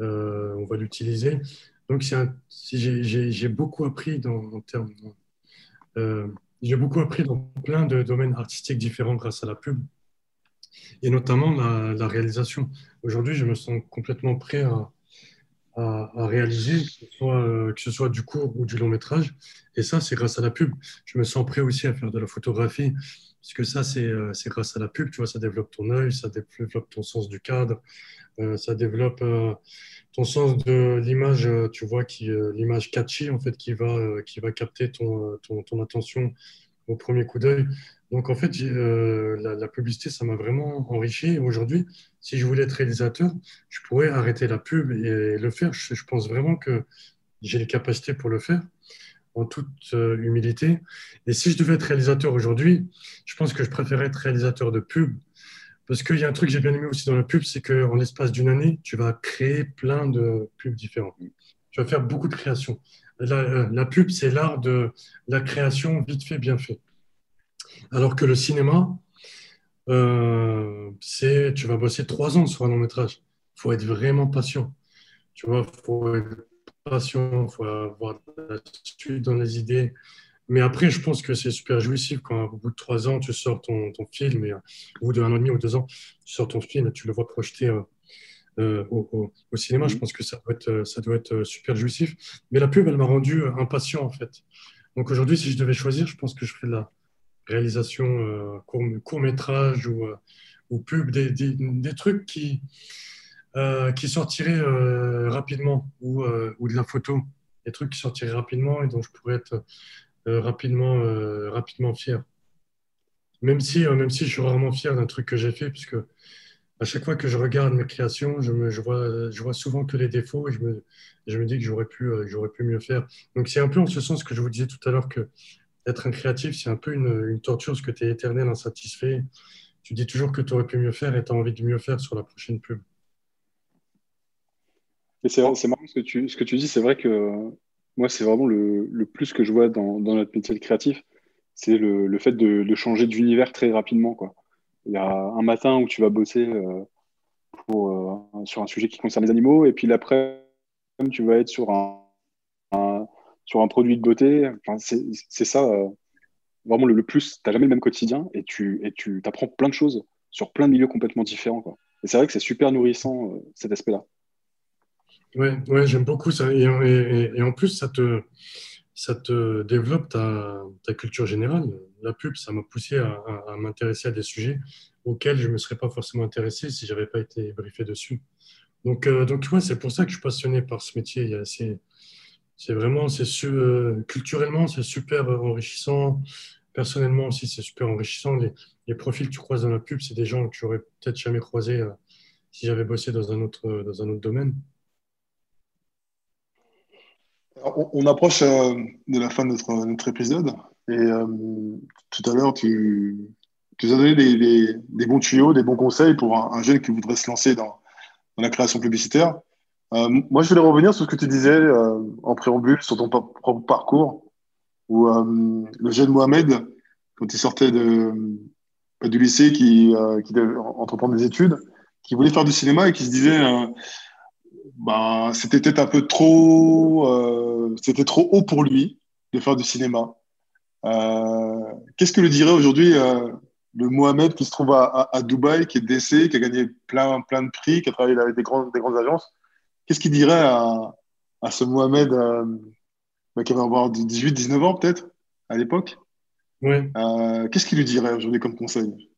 on va l'utiliser. Donc, j'ai beaucoup appris dans, en termes. J'ai beaucoup appris dans plein de domaines artistiques différents grâce à la pub et notamment la, réalisation. Aujourd'hui, je me sens complètement prêt à, réaliser, que ce, soit, euh, que ce, soit, du court ou du long métrage. Et ça, c'est grâce à la pub. Je me sens prêt aussi à faire de la photographie, parce que ça, c'est euh, grâce à la pub. Tu vois, ça développe ton œil, ça développe ton sens du cadre, ça développe ton sens de l'image, euh, tu vois, qui euh, l'image catchy en fait, qui va, euh, qui va capter ton, ton, attention au premier coup d'œil. Donc en fait, la, publicité, ça m'a vraiment enrichi. Aujourd'hui, si je voulais être réalisateur, je pourrais arrêter la pub et le faire. Je, je pense vraiment que j'ai les capacités pour le faire, en toute humilité. Et si je devais être réalisateur aujourd'hui, je pense que je préférerais être réalisateur de pub parce qu'il y a un truc que j'ai bien aimé aussi dans la pub, c'est qu'en l'espace d'une année, tu vas créer plein de pubs différents. Tu vas faire beaucoup de créations. La, euh, pub, c'est l'art de la création vite fait, bien fait. Alors que le cinéma, euh, c'est tu vas bosser trois ans sur un long métrage. Il faut être vraiment patient. Tu vois, il faut être patient, il faut avoir la suite dans les idées. Mais après, je pense que c'est super jouissif quand, au bout de trois ans, tu sors ton, ton film, et, euh, au bout d'un an et demi ou deux ans, tu sors ton film et tu le vois projeté euh, euh, au, au, cinéma. Je mhm. pense que ça doit, être, ça doit être super jouissif. Mais la pub, elle m'a rendu impatient, en fait. Donc aujourd'hui, si je devais choisir, je pense que je ferais de la réalisation court, court, métrage ou, ou pub, des, des, des trucs qui, qui sortiraient rapidement ou, ou de la photo des trucs qui sortiraient rapidement et dont je pourrais être euh, rapidement, euh, rapidement fier. Même si, euh, même si je suis rarement fier d'un truc que j'ai fait, puisque à chaque fois que je regarde mes créations, je, me, vois, je vois souvent que les défauts et je me, je me dis que j'aurais pu, euh, j'aurais pu mieux faire. Donc c'est un peu en ce sens que je vous disais tout à l'heure que être un créatif, c'est un peu une, torture parce que tu es éternel insatisfait. Tu dis toujours que tu aurais pu mieux faire et tu as envie de mieux faire sur la prochaine pub. C'est marrant ce que tu, ce que tu dis, c'est vrai que moi, c'est vraiment le, plus que je vois dans, notre métier de créatif, c'est le, fait de, changer d'univers très rapidement. Il y a un matin où tu vas bosser euh, euh, sur un sujet qui concerne les animaux, et puis l'après, tu vas être sur un, produit de beauté. Enfin, c'est ça, euh, vraiment le, plus. Tu n'as jamais le même quotidien et tu, apprends plein de choses sur plein de milieux complètement différents. Et c'est vrai que c'est super nourrissant, cet aspect-là. Ouais, ouais j'aime beaucoup ça. Et, en plus, ça te, ça te développe ta, culture générale. La pub, ça m'a poussé à, m'intéresser à des sujets auxquels je ne me serais pas forcément intéressé si je n'avais pas été briefé dessus. Donc, euh, donc ouais, c'est pour ça que je suis passionné par ce métier. C'est vraiment, c'est euh, culturellement, c'est super enrichissant. Personnellement aussi, c'est super enrichissant. Les, les, profils que tu croises dans la pub, c'est des gens que j'aurais peut-être jamais croisés euh, si j'avais bossé dans un autre, dans un autre domaine. On, approche euh, de la fin de notre, épisode. Et euh, tout à l'heure, tu, nous as donné des, bons tuyaux, des bons conseils pour un, un, jeune qui voudrait se lancer dans, la création publicitaire. Euh, moi, je voulais revenir sur ce que tu disais en préambule, sur ton propre parcours, où le jeune Mohamed, quand il sortait du lycée, qui, qui devait entreprendre des études, qui voulait faire du cinéma et qui se disait bah, c'était peut-être un peu trop, euh, c'était trop haut pour lui de faire du cinéma. Euh, Qu'est-ce que le dirait aujourd'hui euh, le Mohamed qui se trouve à, à, à, Dubaï, qui est DC, qui a gagné plein, plein de prix, qui a travaillé avec des grandes, des grandes agences? Qu'est-ce qu'il dirait à, à, ce Mohamed bah, qui va avoir 18, 19 ans peut-être à l'époque? Ouais. Qu'est-ce qu'il lui dirait aujourd'hui comme conseil?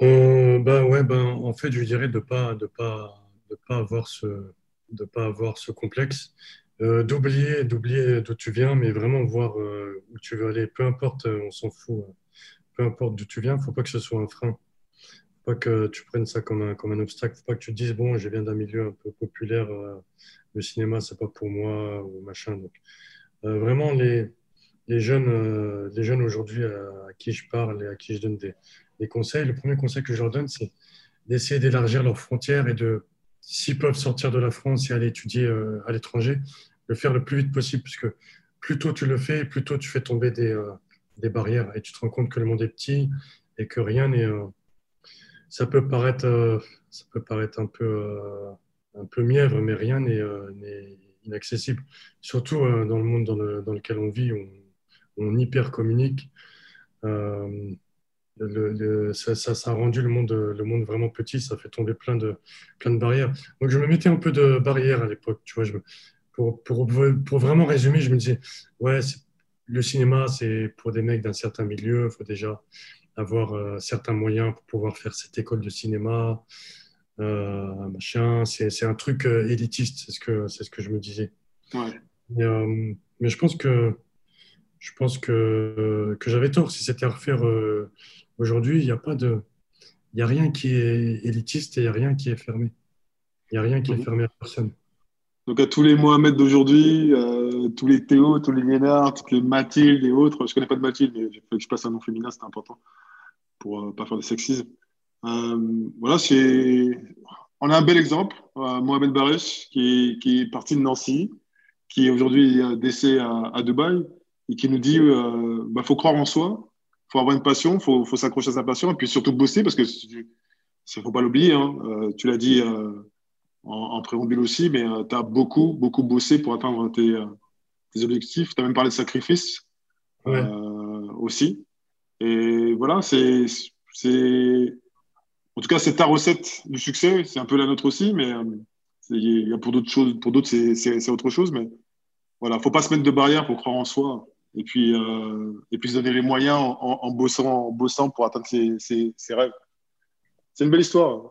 Bah ouais, ben, en fait, je lui dirais de pas, de pas, de pas avoir ce de ne pas avoir ce complexe, euh, d'oublier, d'oublier d'où tu viens, mais vraiment voir euh, où tu veux aller. Peu importe, euh, on s'en fout. Peu importe d'où tu viens, il ne faut pas que ce soit un frein. Faut pas que tu prennes ça comme un, comme un obstacle. faut pas que tu te dises, bon, je viens d'un milieu un peu populaire, le cinéma, c'est pas pour moi, ou machin. Donc, vraiment, les, les jeunes, les jeunes aujourd'hui à, à, qui je parle et à qui je donne des, des conseils, le premier conseil que je leur donne, c'est d'essayer d'élargir leurs frontières et de s'ils peuvent sortir de la France et aller étudier euh, à l'étranger, le faire le plus vite possible, puisque plus tôt tu le fais, plus tôt tu fais tomber des, euh, barrières et tu te rends compte que le monde est petit et que rien n'est. Euh, ça peut paraître, ça peut paraître un peu, un mièvre, mais rien n'est inaccessible. Surtout dans le monde dans, le, dans, lequel on vit, on, on hyper communique le, le, ça, ça, ça, a rendu le monde, le monde vraiment petit, ça fait tomber plein de, plein de barrières. Donc je me mettais un peu de barrières à l'époque, tu vois. Je pour, pour, pour, vraiment résumer, je me disais, ouais, le cinéma, c'est pour des mecs d'un certain milieu, il faut déjà avoir euh, certains moyens pour pouvoir faire cette école de cinéma, euh, machin. C'est un truc euh, élitiste, c'est ce, que, ce que je me disais. Ouais. Mais, euh, mais je pense que je pense que, que j'avais tort. Si c'était à refaire euh, aujourd'hui, il n'y a pas de, il y a rien qui est élitiste et il n'y a rien qui est fermé. Il n'y a rien qui est fermé à personne. Donc à tous les Mohamed d'aujourd'hui, euh, tous les Théo, tous les Lénard, toutes les Mathilde et autres, je ne connais pas de Mathilde, mais il faut que je passe un nom féminin, c'est important pour ne euh, pas faire de sexisme. Euh, voilà, c'est, on a un bel exemple, Mohamed Baresh, qui, qui, est parti de Nancy, qui est aujourd'hui décès à, à, Dubaï, et qui nous dit, il bah, faut croire en soi, faut avoir une passion, il faut, faut s'accrocher à sa passion et puis surtout bosser parce que ne faut pas l'oublier. Hein. Euh, tu l'as dit euh, en, en, préambule aussi, mais euh, tu as beaucoup, beaucoup bossé pour atteindre tes, euh, tes objectifs. Tu as même parlé de sacrifice ouais. Aussi. Et voilà, c'est. En tout cas, c'est ta recette du succès. C'est un peu la nôtre aussi, mais il y a pour d'autres choses, pour d'autres, c'est autre chose. Mais voilà, faut pas se mettre de barrière pour croire en soi et puis, euh, et puis se donner les moyens en, bossant, en bossant pour atteindre ses, ses, rêves. C'est une belle histoire.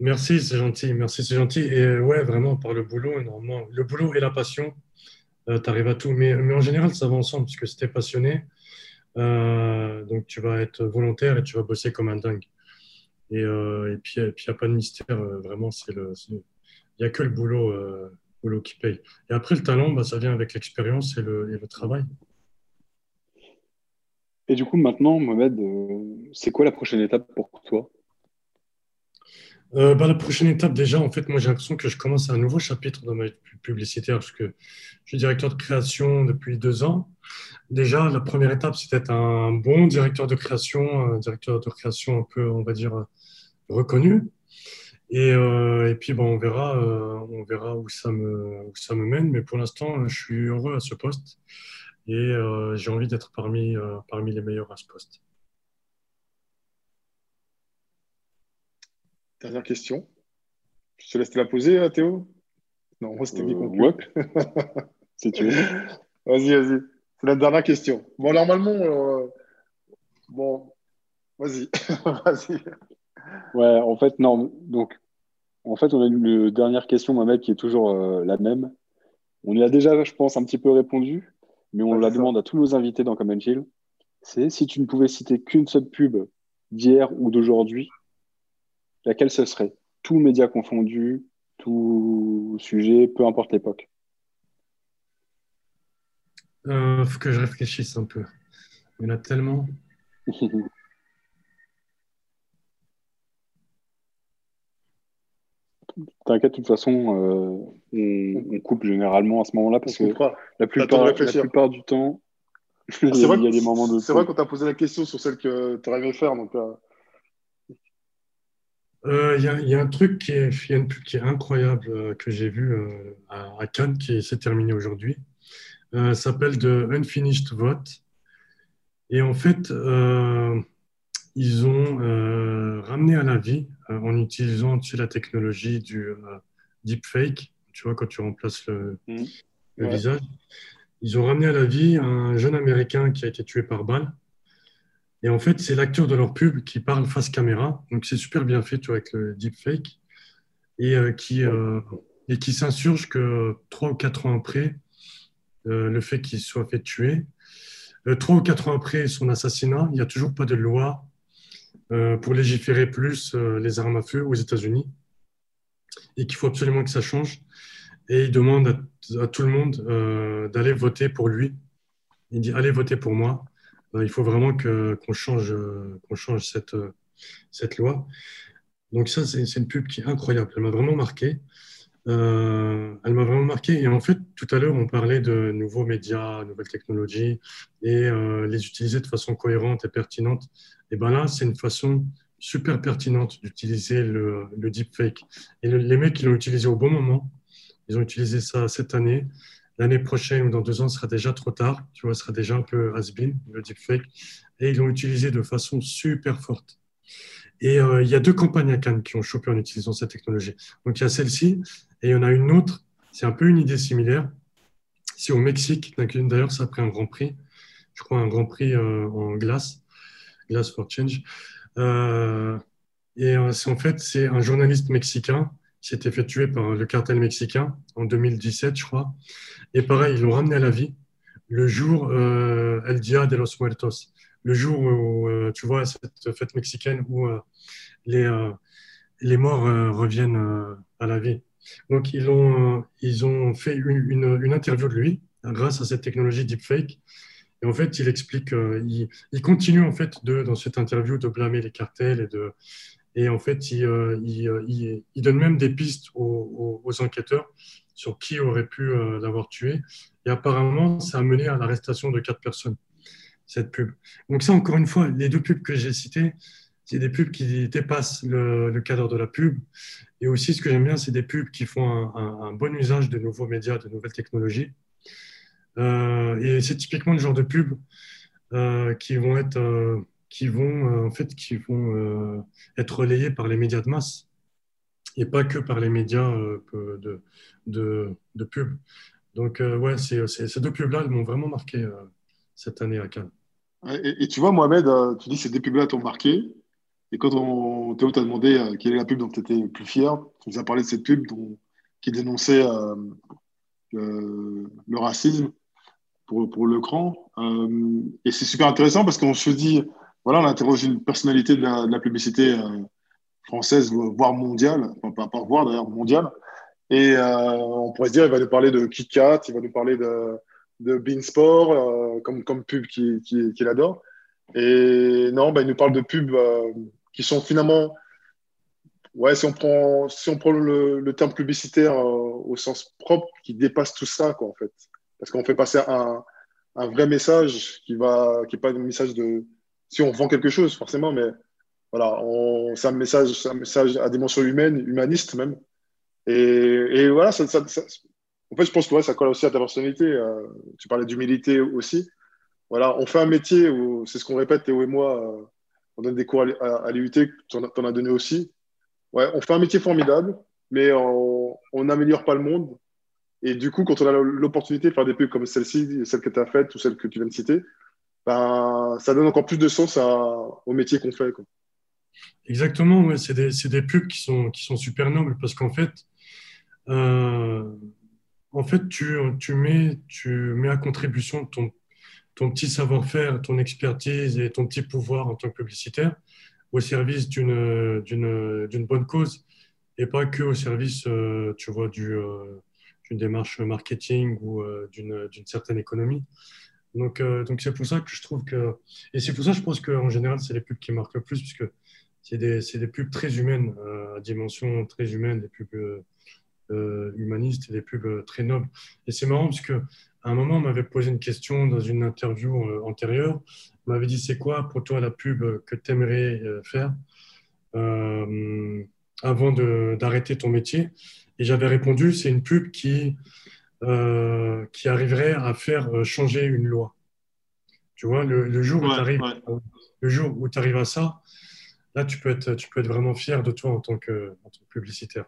Merci, c'est gentil. Merci, c'est gentil. Et ouais, vraiment, par le boulot, énormément. Le boulot et la passion, euh, tu arrives à tout. Mais, mais, en général, ça va ensemble, parce que si tu es passionné, euh, donc tu vas être volontaire et tu vas bosser comme un dingue. Et, et puis, il n'y a pas de mystère, vraiment, c'est le. Il n'y a que le boulot, boulot qui paye. Et après, le talent, bah, ça vient avec l'expérience et le, et le travail. Et du coup, maintenant, Mohamed, c'est quoi la prochaine étape pour toi? Euh, bah, la prochaine étape, déjà, en fait, moi, j'ai l'impression que je commence un nouveau chapitre dans ma vie publicitaire parce que je suis directeur de création depuis deux ans. Déjà, la première étape, c'était un bon directeur de création, un directeur de création un peu, on va dire, reconnu. Et, euh, et puis, bon, on verra, euh, on verra où ça me, où ça me mène. Mais pour l'instant, je suis heureux à ce poste et j'ai envie d'être parmi, parmi les meilleurs à ce poste. Dernière question. Je te laisse te la poser, euh, Théo Non, moi, c'était euh, si tu veux. Vas-y, vas-y. C'est la dernière question. Bon, normalement, euh, bon, vas-y. vas-y. Ouais, en fait, non. Donc, en fait, on a une dernière question, Mohamed, qui est toujours euh, la même. On y a déjà, je pense, un petit peu répondu, mais on la demande à tous nos invités dans Common Chill. C'est si tu ne pouvais citer qu'une seule pub d'hier ou d'aujourd'hui, laquelle ce serait? Tout média confondu, tout sujet, peu importe l'époque. Il euh, faut que je réfléchisse un peu. Il y en a tellement. T'inquiète, de toute façon, euh, on, coupe généralement à ce moment-là parce que la plupart, la plupart, du temps, il y a, des moments de. C'est vrai qu'on t'a posé la question sur celle que tu arrivais à faire. Donc, euh, il euh, y, a un truc qui est, qui est incroyable euh, que j'ai vu euh, à, Cannes qui s'est terminé aujourd'hui. Ça s'appelle The Unfinished Vote. Et en fait, ils ont ramené à la vie, en utilisant la technologie du deepfake, tu vois, quand tu remplaces le, mmh. visage, ils ont ramené à la vie un jeune Américain qui a été tué par balle et en fait, c'est l'acteur de leur pub qui parle face caméra. Donc, c'est super bien fait, tu vois, avec le deepfake. Et, euh, qui, euh, et qui s'insurge que trois ou quatre ans après, euh, le fait qu'il soit fait tuer, trois ou quatre ans après son assassinat, il n'y a toujours pas de loi pour légiférer plus les armes à feu aux États-Unis. Et qu'il faut absolument que ça change. Et il demande à, tout le monde d'aller voter pour lui. Il dit Allez voter pour moi il faut vraiment qu'on change, qu'on change cette, cette loi. Donc ça, c'est une pub qui est incroyable. Elle m'a vraiment marqué. Euh, elle m'a vraiment marqué. Et en fait, tout à l'heure, on parlait de nouveaux médias, nouvelles technologies, et euh, les utiliser de façon cohérente et pertinente. Et bien là, c'est une façon super pertinente d'utiliser le, le deepfake. Et les mecs, ils l'ont utilisé au bon moment. Ils ont utilisé ça cette année l'année prochaine ou dans deux ans, ce sera déjà trop tard. Tu vois, ce sera déjà un peu has-been, le deepfake. Et ils l'ont utilisé de façon super forte. Et euh, il y a deux campagnes à Cannes qui ont chopé en utilisant cette technologie. Donc il y a celle-ci et il y en a une autre. C'est un peu une idée similaire. C'est au Mexique. D'ailleurs, ça a pris un grand prix. Je crois un grand prix euh, en glace, Glass for Change. Euh, et en fait, c'est un journaliste mexicain qui s'était fait tuer par le cartel mexicain en 2017, je crois. Et pareil, ils l'ont ramené à la vie le jour euh, El Dia de los Muertos, le jour où, euh, tu vois, cette fête mexicaine où euh, les, les morts reviennent à la vie. Donc, ils ont, ils ont fait une, une, interview de lui grâce à cette technologie deepfake. Et en fait, il explique, il, il, continue en fait de, dans cette interview de blâmer les cartels et de, et en fait, il, euh, euh, il, donne même des pistes aux, enquêteurs sur qui aurait pu euh, l'avoir tué. Et apparemment, ça a mené à l'arrestation de quatre personnes, cette pub. Donc ça, encore une fois, les deux pubs que j'ai citées, c'est des pubs qui dépassent le, cadre de la pub. Et aussi, ce que j'aime bien, c'est des pubs qui font un, bon usage de nouveaux médias, de nouvelles technologies. Euh, et c'est typiquement le genre de pubs euh, qui vont être qui vont, euh, en fait, qui vont euh, être relayés par les médias de masse et pas que par les médias euh, de, de, pub. Donc, ouais, ces deux pubs-là, m'ont vraiment marqué cette année à Cannes. Et, tu vois, Mohamed, tu dis que ces deux pubs-là t'ont marqué. Et quand Théo t'a demandé quelle est la pub dont tu étais le plus fier, tu nous as parlé de cette pub qui dénonçait le, racisme pour, le cran. et c'est super intéressant parce qu'on se dit, voilà, on interroge une personnalité de la, publicité euh, française, voire mondiale, enfin, pas, pas voire d'ailleurs, mondiale. Et euh, on pourrait se dire, il va nous parler de KitKat, il va nous parler de, de Beansport, euh, comme, comme pub qu'il qui, adore. Et non, bah, il nous parle de pubs euh, qui sont finalement, ouais, si on prend, si on prend le, terme publicitaire euh, au sens propre, qui dépasse tout ça, quoi, en fait. Parce qu'on fait passer un, vrai message qui va, qui est pas un message de, si on vend quelque chose, forcément, mais voilà, c'est un message, un message à dimension humaine, humaniste même. Et, voilà, en fait, je pense que ça colle aussi à ta personnalité. Euh, tu parlais d'humilité aussi. Voilà, on fait un métier où, c'est ce qu'on répète, Théo et moi, euh, on donne des cours à, à, l'IUT, tu en, en, as donné aussi. Ouais, on fait un métier formidable, mais on n'améliore pas le monde. Et du coup, quand on a l'opportunité de faire des pubs comme celle-ci, celle que tu as faite ou celle que tu viens de citer, ben, ça donne encore plus de sens au métier qu'on fait. Exactement, c'est des, pubs qui sont, super nobles parce qu'en fait, euh, en fait tu, mets, à contribution ton, ton petit savoir-faire, ton expertise et ton petit pouvoir en tant que publicitaire au service d'une bonne cause et pas que au service, euh, tu vois, du, euh, d'une démarche marketing ou euh, d'une certaine économie. Donc, euh, donc c'est pour ça que je trouve que. Et c'est pour ça que je pense qu'en général, c'est les pubs qui marquent le plus, puisque c'est des, des, pubs très humaines, euh, à dimension très humaine, des pubs euh, humanistes des pubs très nobles. Et c'est marrant, parce que à un moment, on m'avait posé une question dans une interview antérieure. On m'avait dit c'est quoi pour toi la pub que tu aimerais faire avant d'arrêter ton métier? Et j'avais répondu c'est une pub qui euh, qui arriverait à faire euh, changer une loi. Tu vois, le, le jour, où tu arrives, ouais. le jour où arrives à ça, là, tu peux, être, tu peux être vraiment fier de toi en tant que, en tant que publicitaire.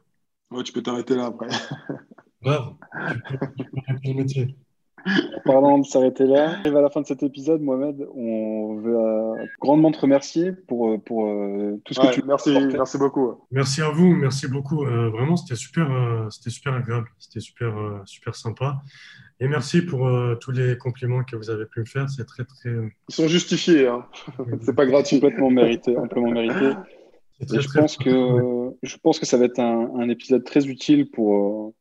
Ouais, tu peux t'arrêter là après. Bravo, tu peux, tu peux arrêter le métier. Parlant de s'arrêter là, on à la fin de cet épisode, Mohamed. On veut euh, grandement te remercier pour, euh, pour euh, tout ce ouais, que tu merci, merci beaucoup. Merci à vous, merci beaucoup. Euh, vraiment, c'était super, euh, c'était super agréable, c'était super, euh, super sympa. Et merci pour tous les compliments que vous avez pu me faire. C'est très, très. Ils sont justifiés, hein. c'est pas gratuit. Complètement mérité, amplement mérité. Très, je, pense que, je pense que ça va être un, un épisode très utile pour,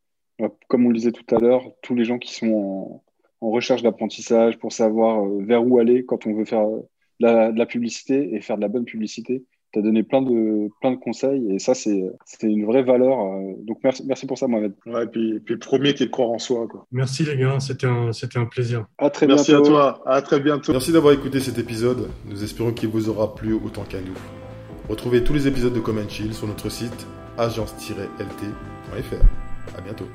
comme on le disait tout à l'heure, tous les gens qui sont en en recherche d'apprentissage pour savoir euh, vers où aller quand on veut faire de la, de la publicité et faire de la bonne publicité. Tu as donné plein de, plein de conseils et ça, c'est une vraie valeur. euh, Donc, merci, merci pour ça, Mohamed. Ouais, et puis, puis premier qui est de croire en soi. Quoi. Merci les gars, c'était un, un plaisir. À très Merci bientôt. à toi, à très bientôt. Merci d'avoir écouté cet épisode. Nous espérons qu'il vous aura plu autant qu'à nous. Retrouvez tous les épisodes de Common Chill sur notre site agence-lt.fr. À bientôt.